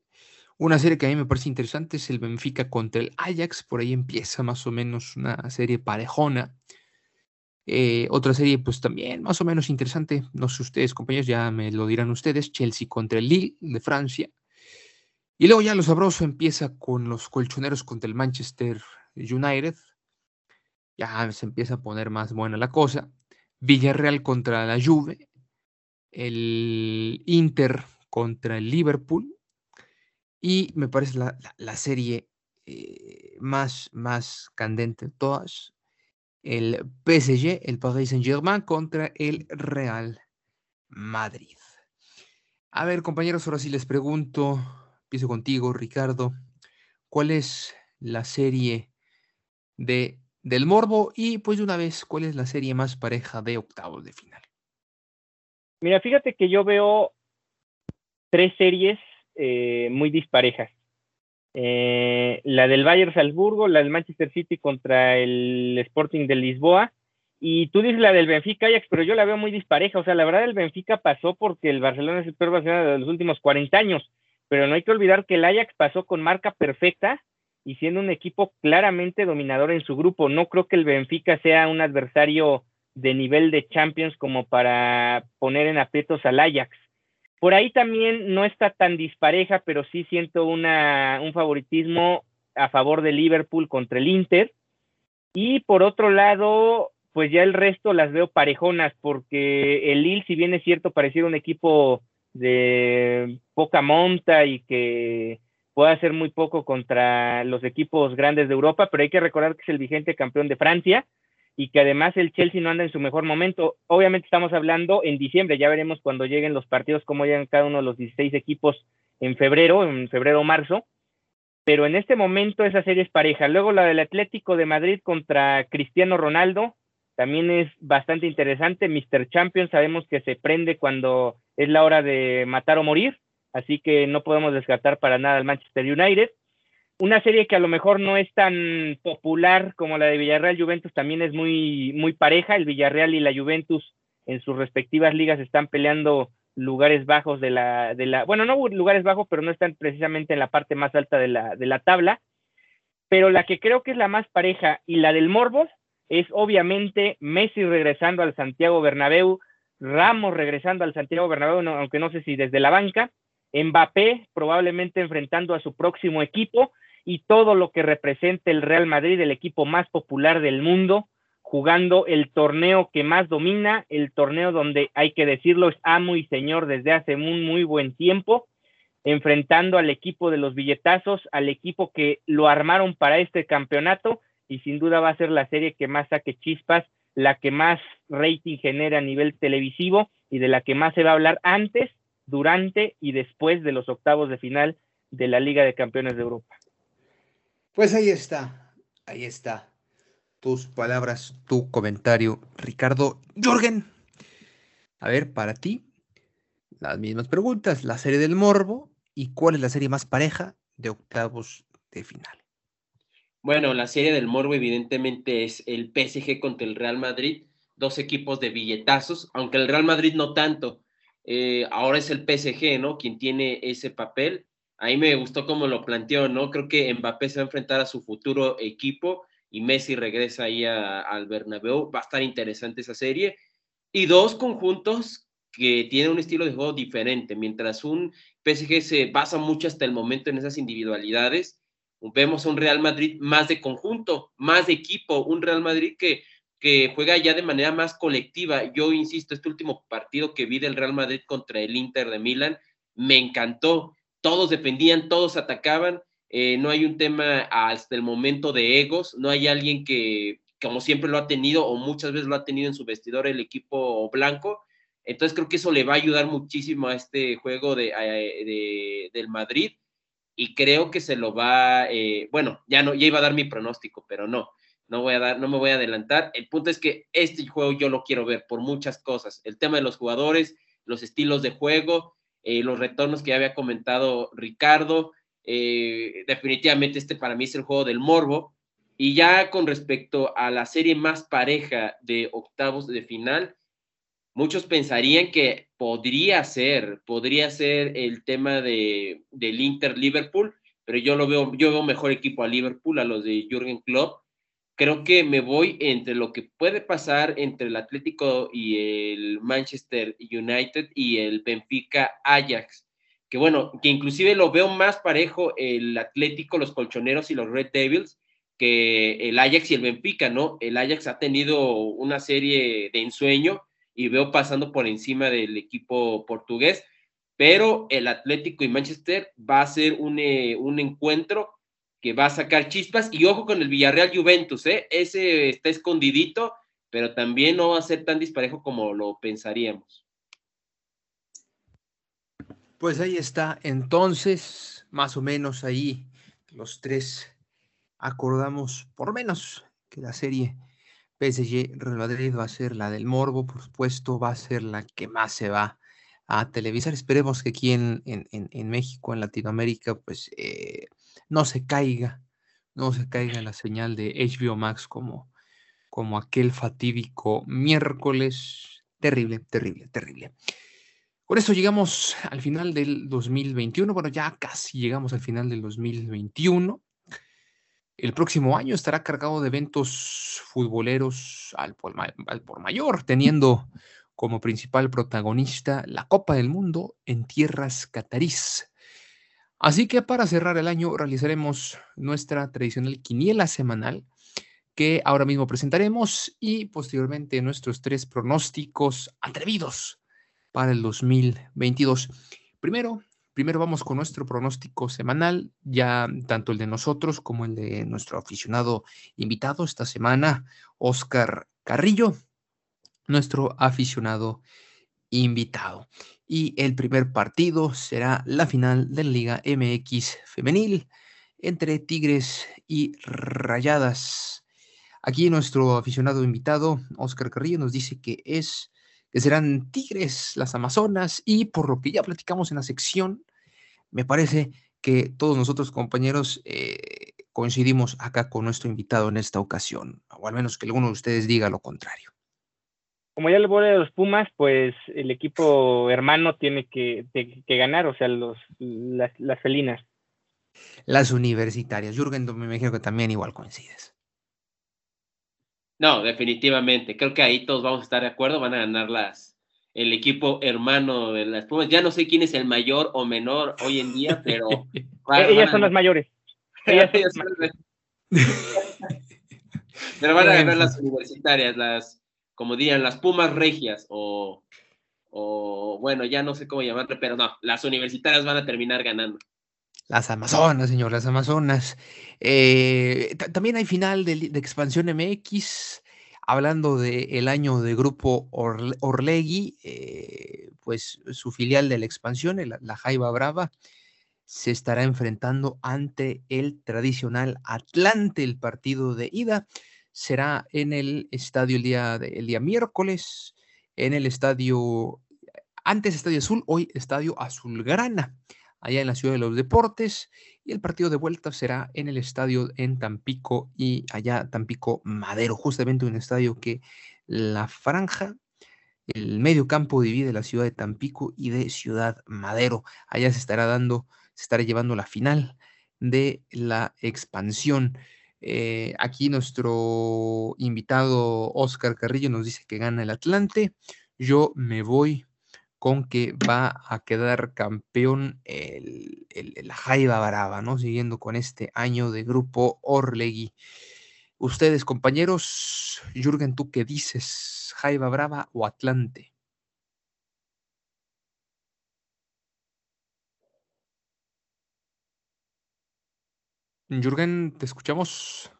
Una serie que a mí me parece interesante es el Benfica contra el Ajax. Por ahí empieza más o menos una serie parejona. Eh, otra serie, pues también más o menos interesante. No sé ustedes, compañeros, ya me lo dirán ustedes. Chelsea contra el Lille de Francia. Y luego ya lo sabroso empieza con los colchoneros contra el Manchester United. Ya se empieza a poner más buena la cosa. Villarreal contra la Juve. El Inter contra el Liverpool. Y me parece la, serie eh, más, más candente de todas. El PSG, el Paris Saint-Germain contra el Real Madrid. A ver, compañeros, ahora sí les pregunto, empiezo contigo, Ricardo, ¿cuál es la serie de, del Morbo? Y pues de una vez, ¿cuál es la serie más pareja de octavos de final? Mira, fíjate que yo veo tres series eh, muy disparejas. Eh, la del Bayern Salzburgo, la del Manchester City contra el Sporting de Lisboa. Y tú dices la del Benfica Ajax, pero yo la veo muy dispareja. O sea, la verdad el Benfica pasó porque el Barcelona es el peor Barcelona de los últimos 40 años. Pero no hay que olvidar que el Ajax pasó con marca perfecta y siendo un equipo claramente dominador en su grupo. No creo que el Benfica sea un adversario de nivel de Champions como para poner en aprietos al Ajax. Por ahí también no está tan dispareja, pero sí siento una, un favoritismo a favor de Liverpool contra el Inter. Y por otro lado, pues ya el resto las veo parejonas, porque el Lille, si bien es cierto, pareciera un equipo de poca monta y que puede hacer muy poco contra los equipos grandes de Europa, pero hay que recordar que es el vigente campeón de Francia y que además el Chelsea no anda en su mejor momento. Obviamente estamos hablando en diciembre, ya veremos cuando lleguen los partidos, cómo llegan cada uno de los 16 equipos en febrero, en febrero o marzo, pero en este momento esa serie es pareja. Luego la del Atlético de Madrid contra Cristiano Ronaldo, también es bastante interesante. Mr. Champion sabemos que se prende cuando es la hora de matar o morir, así que no podemos descartar para nada al Manchester United una serie que a lo mejor no es tan popular como la de Villarreal Juventus también es muy muy pareja. El Villarreal y la Juventus en sus respectivas ligas están peleando lugares bajos de la de la bueno no lugares bajos pero no están precisamente en la parte más alta de la de la tabla. Pero la que creo que es la más pareja y la del Morbos es obviamente Messi regresando al Santiago Bernabéu Ramos regresando al Santiago Bernabéu aunque no sé si desde la banca Mbappé probablemente enfrentando a su próximo equipo y todo lo que representa el Real Madrid, el equipo más popular del mundo, jugando el torneo que más domina, el torneo donde hay que decirlo es amo y señor desde hace un muy buen tiempo, enfrentando al equipo de los billetazos, al equipo que lo armaron para este campeonato y sin duda va a ser la serie que más saque chispas, la que más rating genera a nivel televisivo y de la que más se va a hablar antes, durante y después de los octavos de final de la Liga de Campeones de Europa. Pues ahí está, ahí está. Tus palabras, tu comentario, Ricardo Jorgen. A ver, para ti, las mismas preguntas. La serie del Morbo y cuál es la serie más pareja de octavos de final. Bueno, la serie del Morbo evidentemente es el PSG contra el Real Madrid, dos equipos de billetazos, aunque el Real Madrid no tanto. Eh, ahora es el PSG, ¿no? Quien tiene ese papel. Ahí me gustó cómo lo planteó, ¿no? Creo que Mbappé se va a enfrentar a su futuro equipo y Messi regresa ahí al Bernabéu. Va a estar interesante esa serie. Y dos conjuntos que tienen un estilo de juego diferente. Mientras un PSG se basa mucho hasta el momento en esas individualidades, vemos un Real Madrid más de conjunto, más de equipo, un Real Madrid que, que juega ya de manera más colectiva. Yo insisto, este último partido que vi del Real Madrid contra el Inter de Milán, me encantó. Todos defendían, todos atacaban. Eh, no hay un tema hasta el momento de egos, no hay alguien que, como siempre lo ha tenido o muchas veces lo ha tenido en su vestidor el equipo blanco. Entonces creo que eso le va a ayudar muchísimo a este juego de, de del Madrid y creo que se lo va, eh, bueno, ya no, ya iba a dar mi pronóstico, pero no, no voy a dar, no me voy a adelantar. El punto es que este juego yo lo quiero ver por muchas cosas. El tema de los jugadores, los estilos de juego, eh, los retornos que ya había comentado Ricardo. Eh, definitivamente este para mí es el juego del morbo. Y ya con respecto a la serie más pareja de octavos de final, muchos pensarían que podría ser, podría ser el tema de, del Inter Liverpool, pero yo lo veo, yo veo mejor equipo a Liverpool, a los de Jürgen Klopp. Creo que me voy entre lo que puede pasar entre el Atlético y el Manchester United y el Benfica Ajax. Que bueno, que inclusive lo veo más parejo el Atlético, los colchoneros y los Red Devils que el Ajax y el Benfica, ¿no? El Ajax ha tenido una serie de ensueño y veo pasando por encima del equipo portugués, pero el Atlético y Manchester va a ser un, eh, un encuentro que va a sacar chispas y ojo con el Villarreal Juventus, ¿eh? ese está escondidito, pero también no va a ser tan disparejo como lo pensaríamos. Pues ahí está, entonces, más o menos ahí los tres acordamos, por menos que la serie PSG Real Madrid va a ser la del morbo, por supuesto, va a ser la que más se va a televisar. Esperemos que aquí en, en, México, en Latinoamérica, pues eh, no se caiga, no se caiga la señal de HBO Max como, como aquel fatídico miércoles. Terrible, terrible, terrible. Con eso llegamos al final del 2021. Bueno, ya casi llegamos al final del 2021. El próximo año estará cargado de eventos futboleros al por, mayor, teniendo como principal protagonista la Copa del Mundo en tierras catarís. Así que para cerrar el año realizaremos nuestra tradicional quiniela semanal que ahora mismo presentaremos y posteriormente nuestros tres pronósticos atrevidos para el 2022. Primero, Primero vamos con nuestro pronóstico semanal, ya tanto el de nosotros como el de nuestro aficionado invitado esta semana, Oscar Carrillo, nuestro aficionado invitado. Y el primer partido será la final de la Liga MX femenil entre Tigres y Rayadas. Aquí nuestro aficionado invitado, Oscar Carrillo, nos dice que es que serán Tigres, las Amazonas, y por lo que ya platicamos en la sección, me parece que todos nosotros, compañeros, eh, coincidimos acá con nuestro invitado en esta ocasión, o al menos que alguno de ustedes diga lo contrario. Como ya le voy a los Pumas, pues el equipo hermano tiene que, ganar, o sea, los, las, las felinas. Las universitarias. Jürgen, me imagino que también igual coincides. No, definitivamente. Creo que ahí todos vamos a estar de acuerdo. Van a ganar las, el equipo hermano de las Pumas. Ya no sé quién es el mayor o menor hoy en día, pero. Ellas son las mayores. Ellas pero van a ganar las universitarias, las, como dirían, las Pumas regias, o, o bueno, ya no sé cómo llamarle, pero no, las universitarias van a terminar ganando. Las Amazonas, señor, las Amazonas. Eh, también hay final de, Expansión MX hablando del año de Grupo Orlegui, eh, pues su filial de la expansión, la Jaiba Brava, se estará enfrentando ante el tradicional Atlante, el partido de ida. Será en el estadio el día, día miércoles, en el estadio, antes Estadio Azul, hoy Estadio Azulgrana. allá en la Ciudad de los Deportes. Y el partido de vuelta será en el estadio en Tampico y allá Tampico Madero, justamente un estadio que la franja, el medio campo divide la ciudad de Tampico y de Ciudad Madero. Allá se estará dando, se estará llevando la final de la expansión. Eh, aquí nuestro invitado Oscar Carrillo nos dice que gana el Atlante. Yo me voy con que va a quedar campeón el, el, Jaiba Brava, ¿no? Siguiendo con este año de grupo Orlegui. Ustedes, compañeros, Jürgen, ¿tú qué dices? ¿Jaiba Brava o Atlante? Jürgen, ¿te escuchamos?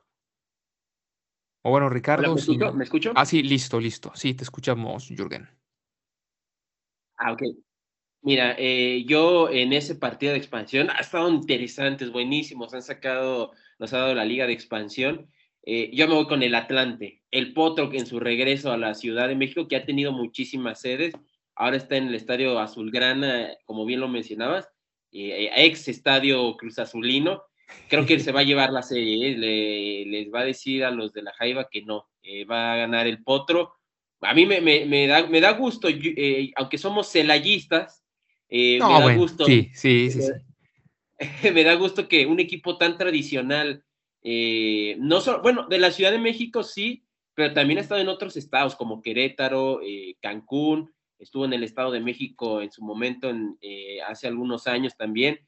O bueno, Ricardo. ¿me, escucho? Ah, sí, listo, listo. Sí, te escuchamos, Jürgen. Ah, ok. Mira, eh, yo en ese partido de expansión ha estado interesantes, buenísimos. Han sacado, nos ha dado la liga de expansión. Eh, yo me voy con el Atlante, el Potro que en su regreso a la Ciudad de México, que ha tenido muchísimas sedes, ahora está en el Estadio Azulgrana, como bien lo mencionabas, eh, ex Estadio Cruz Azulino. Creo que se va a llevar la serie, les va a decir a los de la Jaiba que no, va a ganar el Potro a mí me, me, da, me da gusto, eh, aunque somos celayistas, eh, me da gusto. Sí, sí, sí, me da gusto que un equipo tan tradicional, eh, no solo, bueno, de la Ciudad de México sí, pero también ha estado en otros estados como Querétaro, Cancún, estuvo en el Estado de México en su momento, en, hace algunos años también.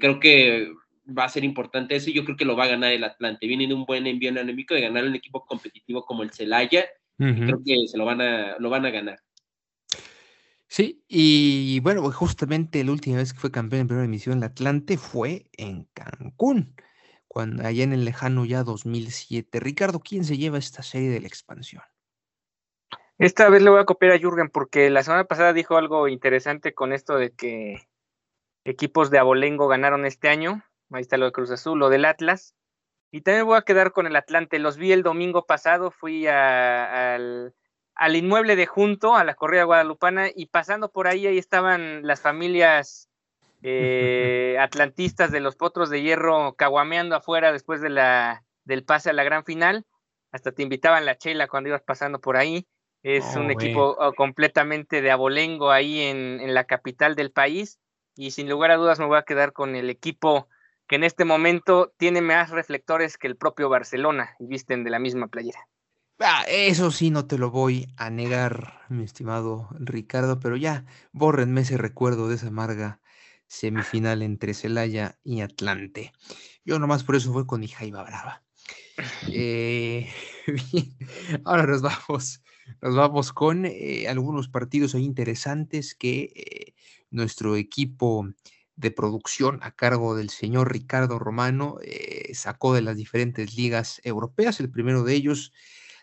creo que va a ser importante eso y yo creo que lo va a ganar el Atlante. Viene de un buen envío anémico de ganar un equipo competitivo como el Celaya Creo que se lo van a, lo van a ganar. Sí, y bueno, pues, justamente la última vez que fue campeón en primera emisión el Atlante fue en Cancún, cuando allá en el lejano ya 2007. Ricardo, ¿quién se lleva esta serie de la expansión? Esta vez le voy a copiar a Jürgen porque la semana pasada dijo algo interesante con esto de que equipos de Abolengo ganaron este año. Ahí está lo de Cruz Azul, lo del Atlas. Y también voy a quedar con el Atlante. Los vi el domingo pasado, fui al, inmueble de junto, a la corrida guadalupana, y pasando por ahí, ahí estaban las familias eh, atlantistas de los potros de hierro caguameando afuera después de la, del pase a la gran final. Hasta te invitaban la chela cuando ibas pasando por ahí. Es un equipo oh, completamente de abolengo ahí en, en la capital del país. Y sin lugar a dudas me voy a quedar con el equipo que en este momento tiene más reflectores que el propio Barcelona y visten de la misma playera. Ah, eso sí, no te lo voy a negar, mi estimado Ricardo, pero ya bórrenme ese recuerdo de esa amarga semifinal entre Celaya y Atlante. Yo nomás por eso fue con mi Jaiba Brava. Eh, bien, ahora nos vamos, nos vamos con eh, algunos partidos interesantes que eh, nuestro equipo de producción a cargo del señor Ricardo Romano eh, sacó de las diferentes ligas europeas. El primero de ellos,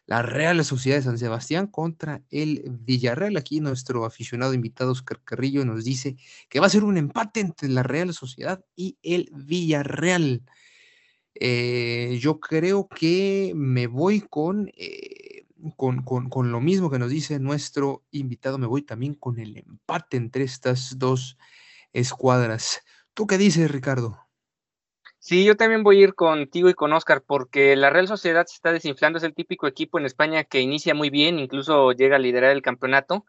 la Real Sociedad de San Sebastián contra el Villarreal. Aquí nuestro aficionado invitado Oscar Carrillo nos dice que va a ser un empate entre la Real Sociedad y el Villarreal. Eh, yo creo que me voy con, eh, con, con, con, lo mismo que nos dice nuestro invitado, me voy también con el empate entre estas dos escuadras. ¿Tú qué dices, Ricardo? Sí, yo también voy a ir contigo y con Oscar, porque la Real Sociedad se está desinflando, es el típico equipo en España que inicia muy bien, incluso llega a liderar el campeonato,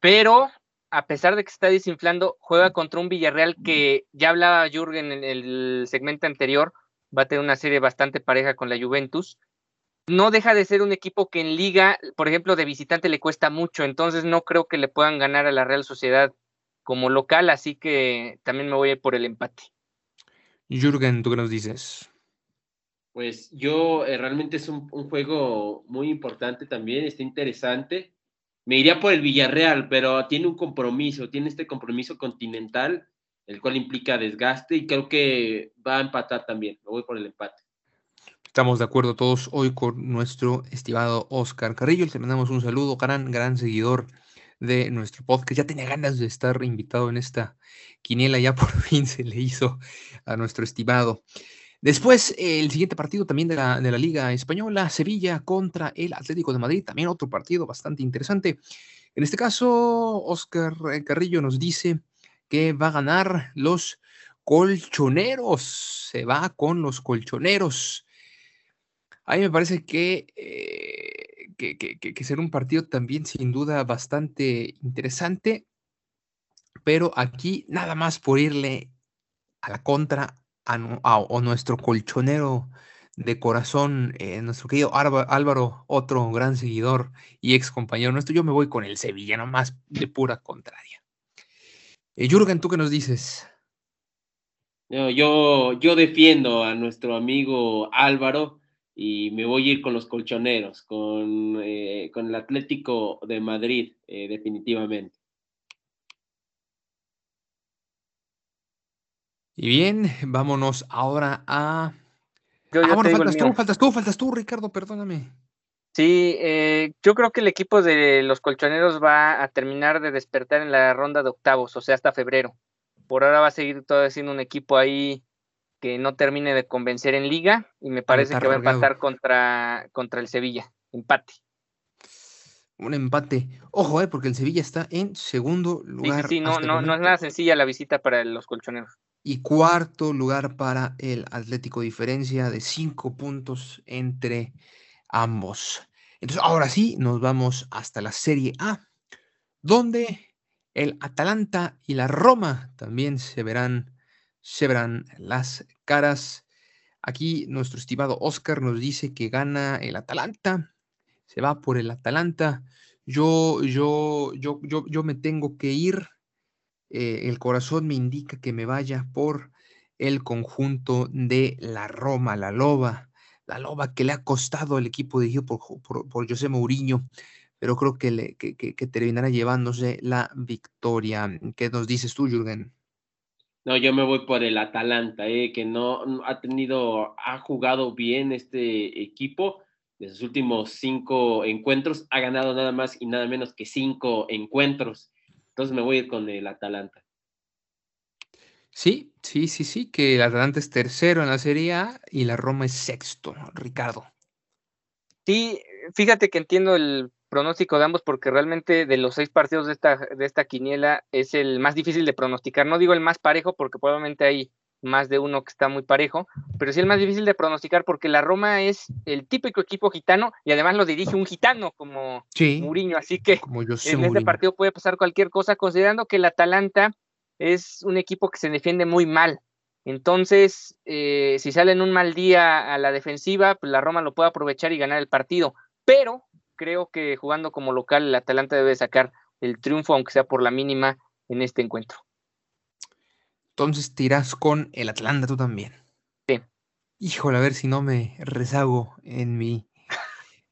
pero a pesar de que se está desinflando, juega contra un Villarreal que ya hablaba Jürgen en el segmento anterior, va a tener una serie bastante pareja con la Juventus. No deja de ser un equipo que en liga, por ejemplo, de visitante le cuesta mucho, entonces no creo que le puedan ganar a la Real Sociedad como local, así que también me voy a ir por el empate. Jürgen, ¿tú qué nos dices? Pues yo eh, realmente es un, juego muy importante también, está interesante. Me iría por el Villarreal, pero tiene un compromiso, tiene este compromiso continental, el cual implica desgaste y creo que va a empatar también. Me voy por el empate. Estamos de acuerdo todos hoy con nuestro estimado Oscar Carrillo. Le mandamos un saludo, gran, gran seguidor de nuestro podcast. Ya tenía ganas de estar invitado en esta quiniela, ya por fin se le hizo a nuestro estimado. Después, el siguiente partido también de la, de la Liga Española, Sevilla contra el Atlético de Madrid, también otro partido bastante interesante. En este caso, Oscar Carrillo nos dice que va a ganar los colchoneros. Se va con los colchoneros. A mí me parece que, eh, que, será un partido también sin duda bastante interesante, pero aquí nada más por irle a la contra a, nuestro colchonero de corazón, eh, nuestro querido Álvaro, otro gran seguidor y ex compañero nuestro, yo me voy con el Sevilla, más de pura contraria. Eh, Jürgen, ¿tú qué nos dices? yo, yo defiendo a nuestro amigo Álvaro y me voy a ir con los colchoneros, con, eh, con el Atlético de Madrid, eh, definitivamente. Y bien, vámonos ahora a... ah, bueno, faltas tú, faltas tú, faltas tú, Ricardo, perdóname. Sí, eh, yo creo que el equipo de los colchoneros va a terminar de despertar en la ronda de octavos, o sea, hasta febrero. Por ahora va a seguir todavía siendo un equipo ahí que no termine de convencer en liga y me parece que va a empatar contra, contra el Sevilla. Empate. Un empate. Ojo, eh, porque el Sevilla está en segundo lugar. Sí, sí, no, no, no es nada sencilla la visita para los colchoneros. Y cuarto lugar para el Atlético, diferencia de cinco puntos entre ambos. Entonces, ahora sí, nos vamos hasta la Serie A, donde el Atalanta y la Roma también se verán se verán las caras. Aquí nuestro estimado Oscar nos dice que gana el Atalanta, se va por el Atalanta. Yo, yo, yo, yo, yo me tengo que ir. Eh, el corazón me indica que me vaya por el conjunto de la Roma, la Loba, la Loba que le ha costado al equipo dirigido por, por, José Mourinho, pero creo que, le, que, que terminará llevándose la victoria. ¿Qué nos dices tú, Jürgen? No, yo me voy por el Atalanta, eh, que no, ha tenido, ha jugado bien este equipo. De sus últimos cinco encuentros, ha ganado nada más y nada menos que cinco encuentros. Entonces me voy a ir con el Atalanta. Sí, sí, sí, sí, que el Atalanta es tercero en la Serie A y la Roma es sexto, Ricardo. Sí, fíjate que entiendo el pronóstico de ambos porque realmente de los seis partidos de esta, de esta quiniela es el más difícil de pronosticar. No digo el más parejo porque probablemente hay más de uno que está muy parejo, pero sí el más difícil de pronosticar porque la Roma es el típico equipo gitano y además lo dirige un gitano como sí, Mourinho, así que en este partido puede pasar cualquier cosa considerando que el Atalanta es un equipo que se defiende muy mal. Entonces, eh, si sale en un mal día a la defensiva, pues la Roma lo puede aprovechar y ganar el partido. Pero creo que jugando como local el Atalanta debe sacar el triunfo, aunque sea por la mínima, en este encuentro. Entonces tiras con el Atlanta tú también. Sí. Híjole, a ver si no me rezago en mi,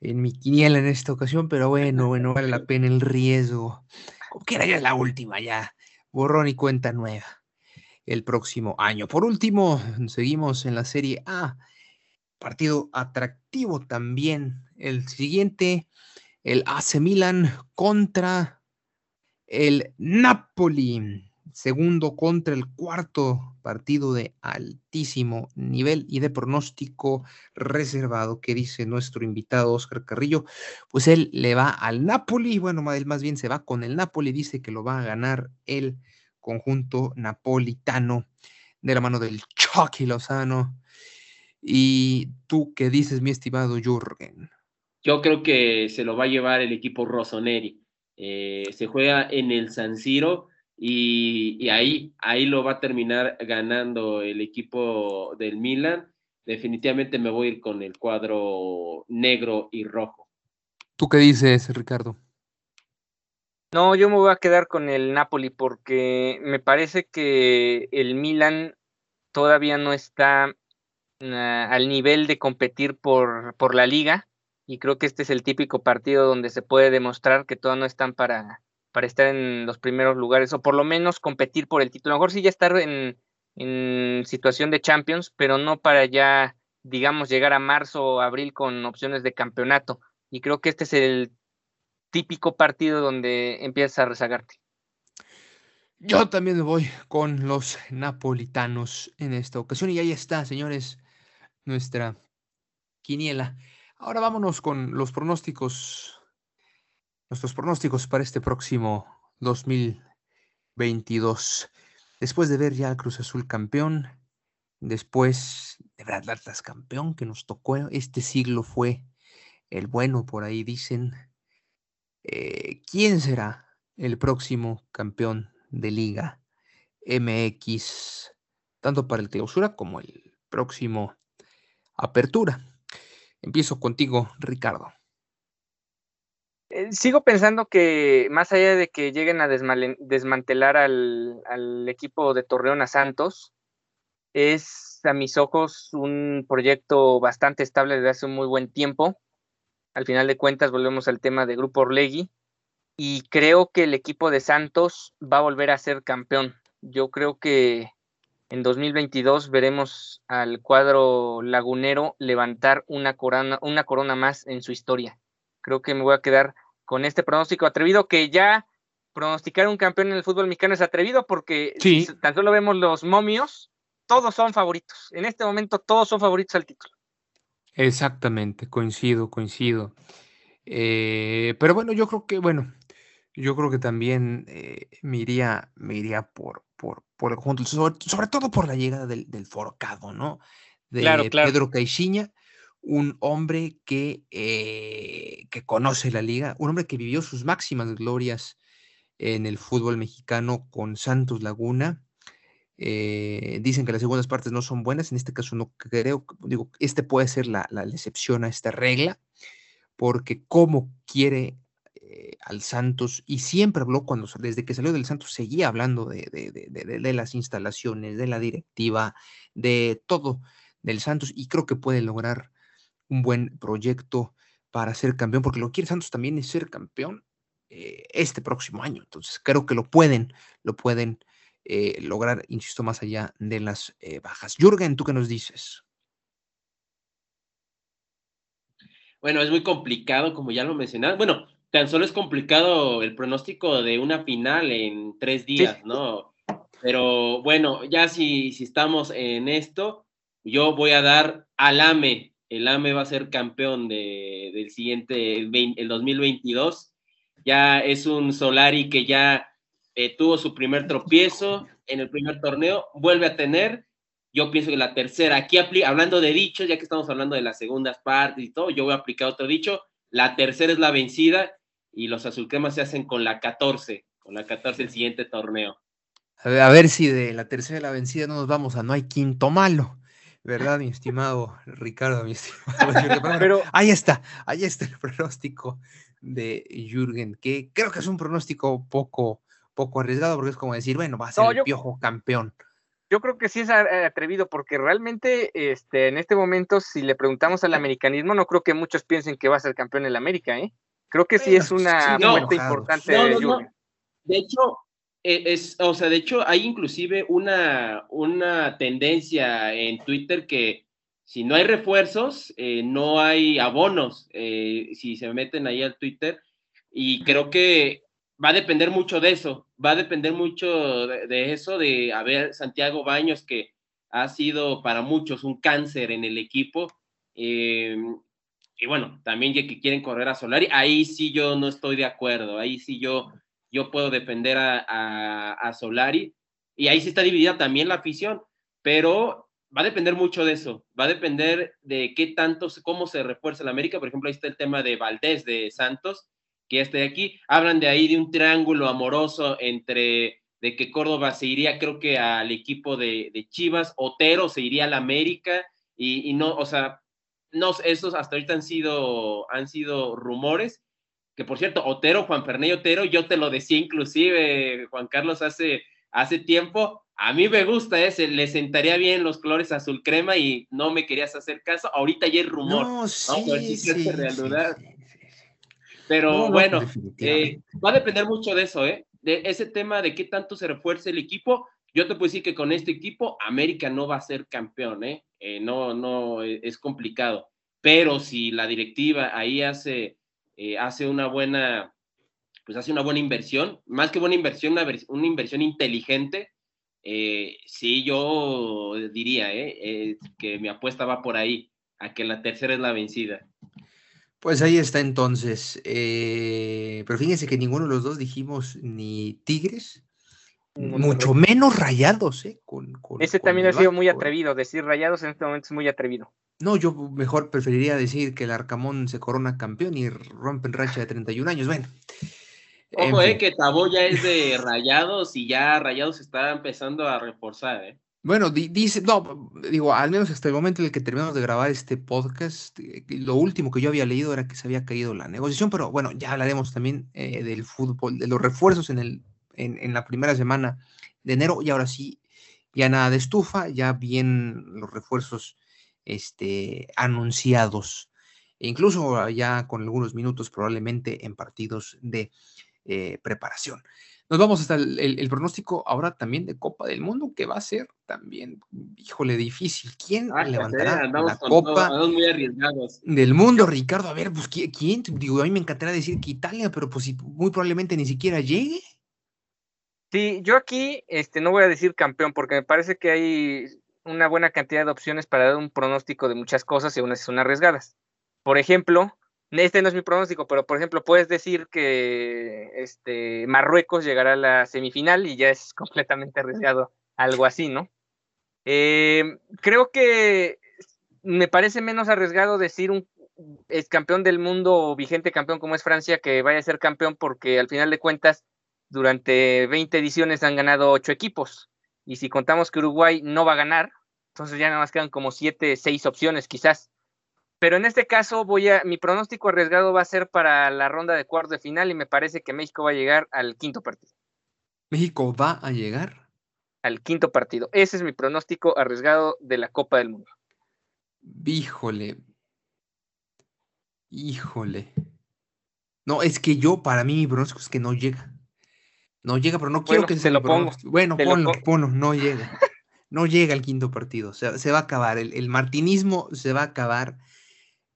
en mi quiniela en esta ocasión, pero bueno, bueno, vale la pena el riesgo. Como quiera, ya es la última, ya. Borrón y cuenta nueva el próximo año. Por último, seguimos en la Serie A. Partido atractivo también. El siguiente el AC Milan contra el Napoli. Segundo contra el cuarto partido de altísimo nivel y de pronóstico reservado que dice nuestro invitado Oscar Carrillo. Pues él le va al Napoli, bueno, él más bien se va con el Napoli, dice que lo va a ganar el conjunto napolitano de la mano del Chucky Lozano. ¿Y tú qué dices, mi estimado Jürgen? Yo creo que se lo va a llevar el equipo Rossoneri. Eh, se juega en el San Siro y, ahí, ahí lo va a terminar ganando el equipo del Milan. Definitivamente me voy a ir con el cuadro negro y rojo. ¿Tú qué dices, Ricardo? No, yo me voy a quedar con el Napoli porque me parece que el Milan todavía no está ah, al nivel de competir por, por la liga y creo que este es el típico partido donde se puede demostrar que todos no están para, para estar en los primeros lugares o por lo menos competir por el título. A lo mejor sí ya estar en, en situación de Champions, pero no para ya, digamos, llegar a marzo o abril con opciones de campeonato. Y creo que este es el típico partido donde empiezas a rezagarte. Yo también voy con los napolitanos en esta ocasión y ahí está, señores, nuestra quiniela. Ahora vámonos con los pronósticos, nuestros pronósticos para este próximo 2022. después de ver ya al Cruz Azul campeón, después de ver al campeón que nos tocó este siglo fue el bueno, por ahí dicen. Eh, ¿Quién será el próximo campeón de Liga MX, tanto para el clausura como el próximo apertura? Empiezo contigo, Ricardo. Eh, sigo pensando que más allá de que lleguen a desmantelar al, al, equipo de Torreón a Santos, es a mis ojos un proyecto bastante estable desde hace un muy buen tiempo. Al final de cuentas volvemos al tema de Grupo Orlegui y creo que el equipo de Santos va a volver a ser campeón. Yo creo que en 2022 veremos al cuadro lagunero levantar una corona, una corona más en su historia. Creo que me voy a quedar con este pronóstico atrevido que ya pronosticar un campeón en el fútbol mexicano es atrevido porque tan solo vemos los momios, todos son favoritos. En este momento todos son favoritos al título. Exactamente, coincido, coincido. Eh, pero bueno, yo creo que, bueno, yo creo que también eh, me, iría, me iría por, por, por el conjunto, sobre, todo por la llegada del, del forcado, ¿no? De Pedro Caixinha, un hombre que, eh, que conoce la liga, un hombre que vivió sus máximas glorias en el fútbol mexicano con Santos Laguna. Eh, dicen que las segundas partes no son buenas, en este caso no creo, digo, este puede ser la, la excepción a esta regla, porque cómo quiere eh, al Santos y siempre habló cuando desde que salió del Santos seguía hablando de, de, las instalaciones, de la directiva, de todo del Santos y creo que puede lograr un buen proyecto para ser campeón, porque lo que quiere Santos también es ser campeón eh, este próximo año. Entonces creo que lo pueden, lo pueden eh, lograr, insisto, más allá de las bajas. Jürgen, ¿tú qué nos dices? Bueno, es muy complicado, como ya lo mencionas. Bueno, tan solo es complicado el pronóstico de una final en tres días, ¿no? Pero bueno, ya si, si estamos en esto, yo voy a dar al AME. El AME va a ser campeón de, del siguiente, el, 2022. Ya es un Solari que ya eh, tuvo su primer tropiezo en el primer torneo, vuelve a tener. Yo pienso que la tercera, aquí hablando de dichos, ya que estamos hablando de las segundas partes y todo, yo voy a aplicar otro dicho. La tercera es la vencida y los azulcremas se hacen con la 14, con la 14 el siguiente torneo. A ver, si de la tercera de la vencida no nos vamos a no hay quinto malo, ¿verdad, mi estimado Ricardo, mi estimado? Pero ahí está, ahí está el pronóstico de Jürgen, que creo que es un pronóstico poco, poco arriesgado, porque es como decir, bueno, va a ser el piojo campeón. Yo creo que sí es atrevido, porque realmente este, en este momento, si le preguntamos al americanismo, no creo que muchos piensen que va a ser campeón en América, ¿eh? Creo que sí es una fuente importante. de hecho, e, es, o sea, de hecho, hay inclusive una, una tendencia en Twitter que si no hay refuerzos, eh, no hay abonos, eh, si se meten ahí al Twitter. Y creo que va a depender mucho de eso, va a depender mucho de, eso, de, a ver, Santiago Baños, que ha sido para muchos un cáncer en el equipo. Eh, y bueno, también ya que quieren correr a Solari, ahí sí yo no estoy de acuerdo, ahí sí yo, yo puedo defender a, a, Solari, y ahí sí está dividida también la afición, pero va a depender mucho de eso, va a depender de qué tanto, cómo se refuerza la América, por ejemplo, ahí está el tema de Valdés de Santos, que ya está aquí, hablan de ahí de un triángulo amoroso entre de que Córdoba se iría creo que al equipo de, de Chivas, Otero se iría al América, y, y no, o sea, no, esos hasta ahorita han sido, han sido rumores, que por cierto, Otero, Juan Ferney Otero, yo te lo decía inclusive, Juan Carlos, hace, hace tiempo, a mí me gusta ese, le sentaría bien los colores azul crema y no me querías hacer caso, ahorita ya hay rumor, no, sí, sí, realidad. Pero bueno, eh, va a depender mucho de eso, ¿eh? De ese tema de qué tanto se refuerce el equipo. Yo te puedo decir que con este equipo América no va a ser campeón, ¿eh? Eh, no, no, e, es complicado. Pero si la directiva ahí hace, eh, hace una buena, pues hace una buena inversión, más que buena inversión, una, inversión inteligente, eh, sí, yo diría que mi apuesta va por ahí, a que la tercera es la vencida. Pues ahí está entonces. pero fíjense que ninguno de los dos dijimos ni Tigres Mucho menos rayados, ¿eh? Con, Ese también ha sido muy atrevido. Decir rayados en este momento es muy atrevido. No, yo mejor preferiría decir que el Arcamón se corona campeón y rompen racha de 31 años. Bueno. Ojo, eh, que Tabo ya es de rayados y ya rayados está empezando a reforzar, ¿eh? Bueno, dice, no, digo, al menos hasta el momento en el que terminamos de grabar este podcast, eh, lo último que yo había leído era que se había caído la negociación, pero bueno, ya hablaremos también eh, del fútbol, de los refuerzos en, el, en, la primera semana de enero, y ahora sí, ya nada de estufa, ya bien los refuerzos este, anunciados, e incluso ya con algunos minutos probablemente en partidos de eh, preparación. Nos vamos hasta el, pronóstico ahora también de Copa del Mundo, que va a ser también, híjole, difícil. ¿Quién ah, levantará la Copa del Mundo, Ricardo? A ver, pues ¿quién? Digo, a mí me encantaría decir que Italia, pero pues muy probablemente ni siquiera llegue. Sí, yo aquí este, no voy a decir campeón, porque me parece que hay una buena cantidad de opciones para dar un pronóstico de muchas cosas y unas son arriesgadas. Por ejemplo, este no es mi pronóstico, pero por ejemplo, puedes decir que este, Marruecos llegará a la semifinal y ya es completamente arriesgado algo así, ¿no? Eh, creo que me parece menos arriesgado decir un ex campeón del mundo o vigente campeón como es Francia que vaya a ser campeón porque al final de cuentas durante 20 ediciones han ganado 8 equipos y si contamos que Uruguay no va a ganar, entonces ya nada más quedan como 7, 6 opciones quizás. Pero en este caso voy a, mi pronóstico arriesgado va a ser para la ronda de cuartos de final y me parece que México va a llegar al quinto partido. ¿México va a llegar? Al quinto partido. Ese es mi pronóstico arriesgado de la Copa del Mundo. Híjole. Híjole. No, es que yo, para mí, mi pronóstico es que no llega. No llega, pero no quiero que se lo ponga. Bueno, ponlo, ponlo, no llega. No llega al quinto partido. se va a acabar. el martinismo se va a acabar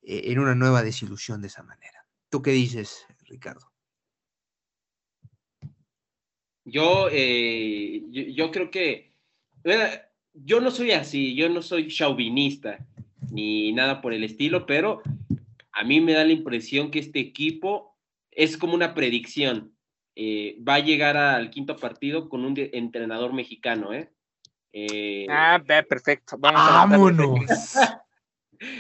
eh, en una nueva desilusión de esa manera. ¿Tú qué dices, Ricardo? Yo, eh, yo, creo que, yo no soy así, yo no soy chauvinista ni nada por el estilo, pero a mí me da la impresión que este equipo es como una predicción. Eh, va a llegar al quinto partido con un entrenador mexicano, ¿eh? ah, perfecto. Vamos Vámonos.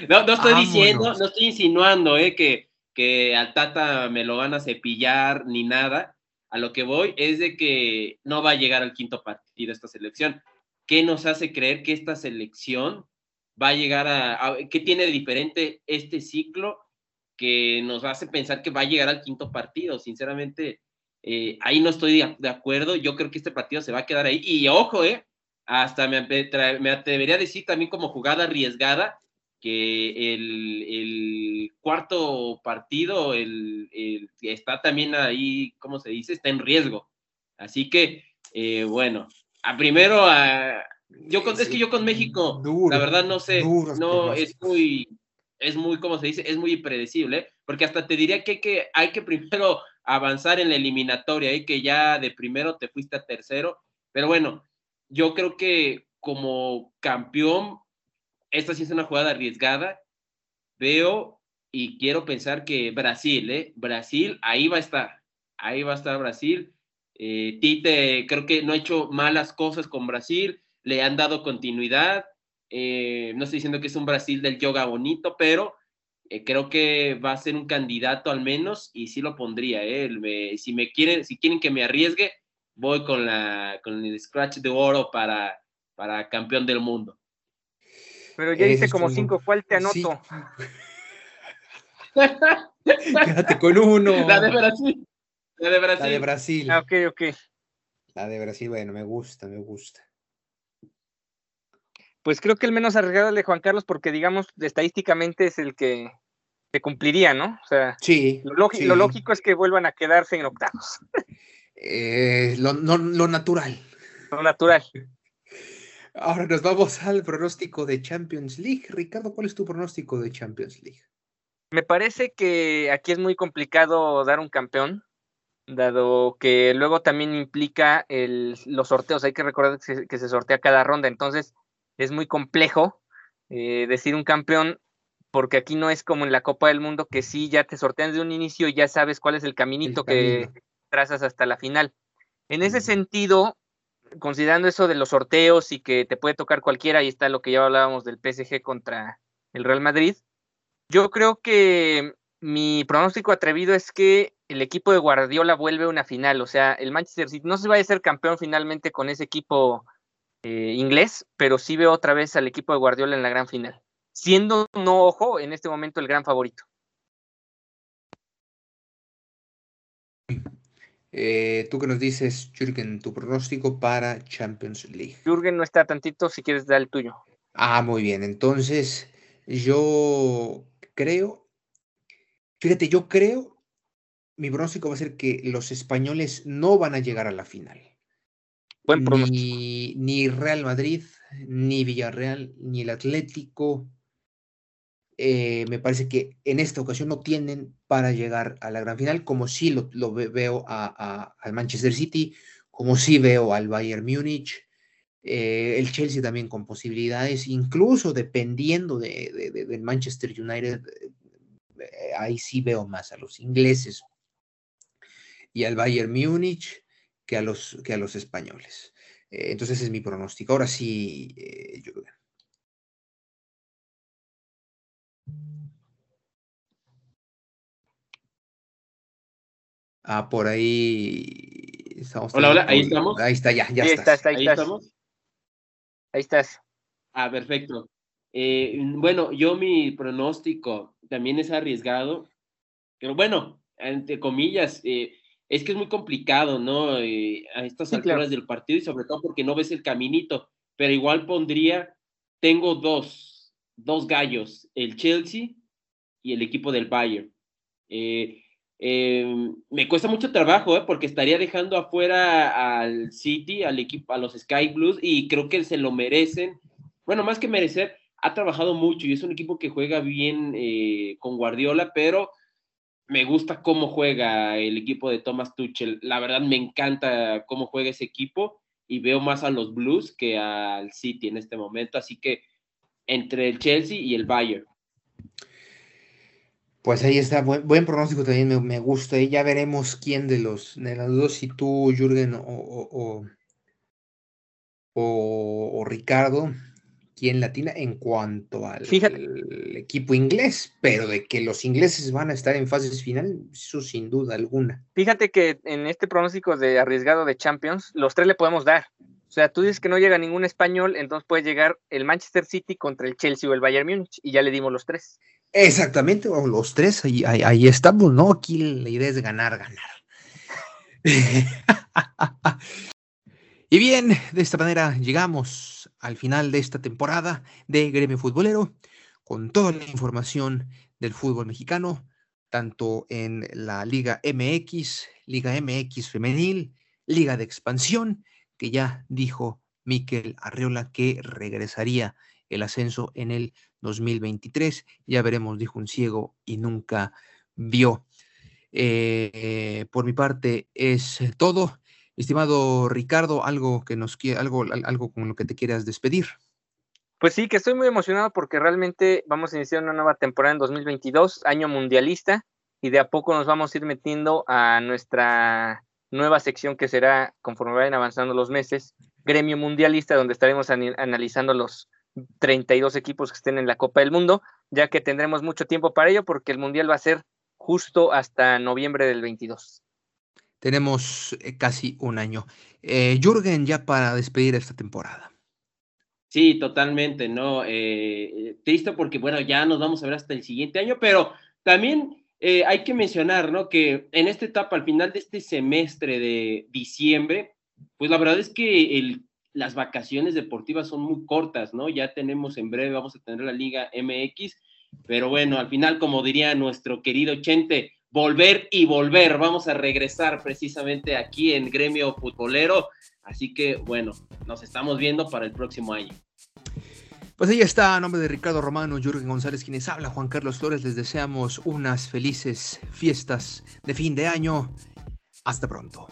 No, no estoy diciendo, no estoy insinuando eh, que, que al Tata me lo van a cepillar ni nada. A lo que voy es de que no va a llegar al quinto partido esta selección. ¿Qué nos hace creer que esta selección va a llegar a, qué tiene de diferente este ciclo que nos hace pensar que va a llegar al quinto partido? Sinceramente, eh, ahí no estoy de, acuerdo. Yo creo que este partido se va a quedar ahí. Y ojo, eh, hasta me, me atrevería a decir también como jugada arriesgada que el, cuarto partido el, está también ahí, ¿cómo se dice? Está en riesgo. Así que, eh, bueno, a primero, a, yo con, es que yo con México, la verdad no sé, no, es muy, es muy, ¿cómo se dice? Es muy impredecible, porque hasta te diría que, hay que primero avanzar en la eliminatoria, y que ya de primero te fuiste a tercero, pero bueno, yo creo que como campeón esta sí es una jugada arriesgada. Veo y quiero pensar que Brasil, ¿eh? Brasil, ahí va a estar. Ahí va a estar Brasil. Eh, Tite creo que no ha hecho malas cosas con Brasil, le han dado continuidad. Eh, no estoy diciendo que es un Brasil del yoga bonito, pero eh, creo que va a ser un candidato al menos y sí lo pondría. si me quieren, si quieren que me arriesgue, voy con la con el scratch de oro para, para campeón del mundo. Pero ya hice como cinco, ¿cuál te anoto? Quédate con uno. La de Brasil. La de Brasil. La de Brasil. Ah, ok, ok. La de Brasil, bueno, me gusta, me gusta. Pues creo que el menos arriesgado es el de Juan Carlos, porque digamos, estadísticamente es el que se cumpliría, ¿no? O sea, sí, lo, lógico es que vuelvan a quedarse en octavos. Eh, lo, lo natural. Lo natural. Ahora nos vamos al pronóstico de Champions League. Ricardo, ¿cuál es tu pronóstico de Champions League? Me parece que aquí es muy complicado dar un campeón, dado que luego también implica los sorteos. Hay que recordar que se, sortea cada ronda, entonces es muy complejo eh, decir un campeón, porque aquí no es como en la Copa del Mundo, que sí ya te sortean de un inicio y ya sabes cuál es el caminito que trazas hasta la final. En ese sentido, considerando eso de los sorteos y que te puede tocar cualquiera, ahí está lo que ya hablábamos del PSG contra el Real Madrid. Yo creo que mi pronóstico atrevido es que el equipo de Guardiola vuelve a una final, o sea, el Manchester City no se va a ser campeón finalmente con ese equipo eh, inglés, pero sí veo otra vez al equipo de Guardiola en la gran final, siendo no, ojo, en este momento el gran favorito. Eh, Tú que nos dices, Jürgen, tu pronóstico para Champions League. Jürgen no está tantito, si quieres dar el tuyo. Ah, muy bien. Entonces, yo creo, fíjate, yo creo, mi pronóstico va a ser que los españoles no van a llegar a la final. Buen Ni, ni Real Madrid, ni Villarreal, ni el Atlético, eh, me parece que en esta ocasión no tienen para llegar a la gran final, como sí lo, veo al Manchester City, como sí veo al Bayern Múnich, eh, el Chelsea también con posibilidades, incluso dependiendo del Manchester United, eh, ahí sí veo más a los ingleses y al Bayern Múnich que a los, que a los españoles. entonces es mi pronóstico. Ahora sí, yo Ah, por ahí estamos. Hola, hola, ahí estamos. Ahí está, ya, ya estás. ahí, estamos. Ahí estás. Ah, perfecto. Eh, bueno, yo mi pronóstico también es arriesgado, pero bueno, entre comillas, eh, es que es muy complicado, ¿no? Eh, a estas alturas del partido y sobre todo porque no ves el caminito, pero igual pondría, tengo dos, dos gallos, el Chelsea y el equipo del Bayern. Eh, Em, me cuesta mucho trabajo, ¿eh? porque estaría dejando afuera al City, al equipo, a los Sky Blues, y creo que se lo merecen. Bueno, más que merecer, ha trabajado mucho y es un equipo que juega bien eh, con Guardiola, pero me gusta cómo juega el equipo de Thomas Tuchel. La verdad me encanta cómo juega ese equipo y veo más a los Blues que al City en este momento, así que entre el Chelsea y el Bayern. Pues ahí está, buen, pronóstico también me, gusta. Y ya veremos quién de los, de los dos, si tú, Jürgen, o, o, Ricardo, quién latina en cuanto al equipo inglés, pero de que los ingleses van a estar en fases final, eso sin duda alguna. Fíjate que en este pronóstico de arriesgado de Champions, los tres le podemos dar. O sea, tú dices que no llega ningún español, entonces puede llegar el Manchester City contra el Chelsea o el Bayern Múnich, y ya le dimos los tres. Exactamente, los tres, ahí, ahí, estamos, ¿no? Aquí la idea es ganar, ganar. y bien, de esta manera llegamos al final de esta temporada de Gremio Futbolero, con toda la información del fútbol mexicano, tanto en la Liga MX, Liga MX Femenil, Liga de Expansión, que ya dijo Miquel Arreola que regresaría el ascenso en el 2023. Ya veremos, dijo un ciego y nunca vio. Eh, por mi parte es todo. Estimado Ricardo, algo que nos algo, algo con lo que te quieras despedir. Pues sí, que estoy muy emocionado porque realmente vamos a iniciar una nueva temporada en 2022, año mundialista, y de a poco nos vamos a ir metiendo a nuestra nueva sección que será, conforme vayan avanzando los meses, gremio mundialista, donde estaremos analizando los 32 equipos que estén en la Copa del Mundo, ya que tendremos mucho tiempo para ello porque el Mundial va a ser justo hasta noviembre del 22. Tenemos eh, casi un año. Eh, Jürgen, ya para despedir esta temporada. Sí, totalmente, ¿no? Eh, triste porque, bueno, ya nos vamos a ver hasta el siguiente año, pero también hay que mencionar, ¿no? Que en esta etapa, al final de este semestre de diciembre, pues la verdad es que el las vacaciones deportivas son muy cortas, ¿no? Ya tenemos en breve, vamos a tener la Liga MX, pero bueno, al final, como diría nuestro querido Chente, volver y volver, vamos a regresar precisamente aquí en Gremio Futbolero, así que bueno, nos estamos viendo para el próximo año. Pues ahí está, a nombre de Ricardo Romano, Jürgen González, quienes habla, Juan Carlos Flores, les deseamos unas felices fiestas de fin de año. Hasta pronto.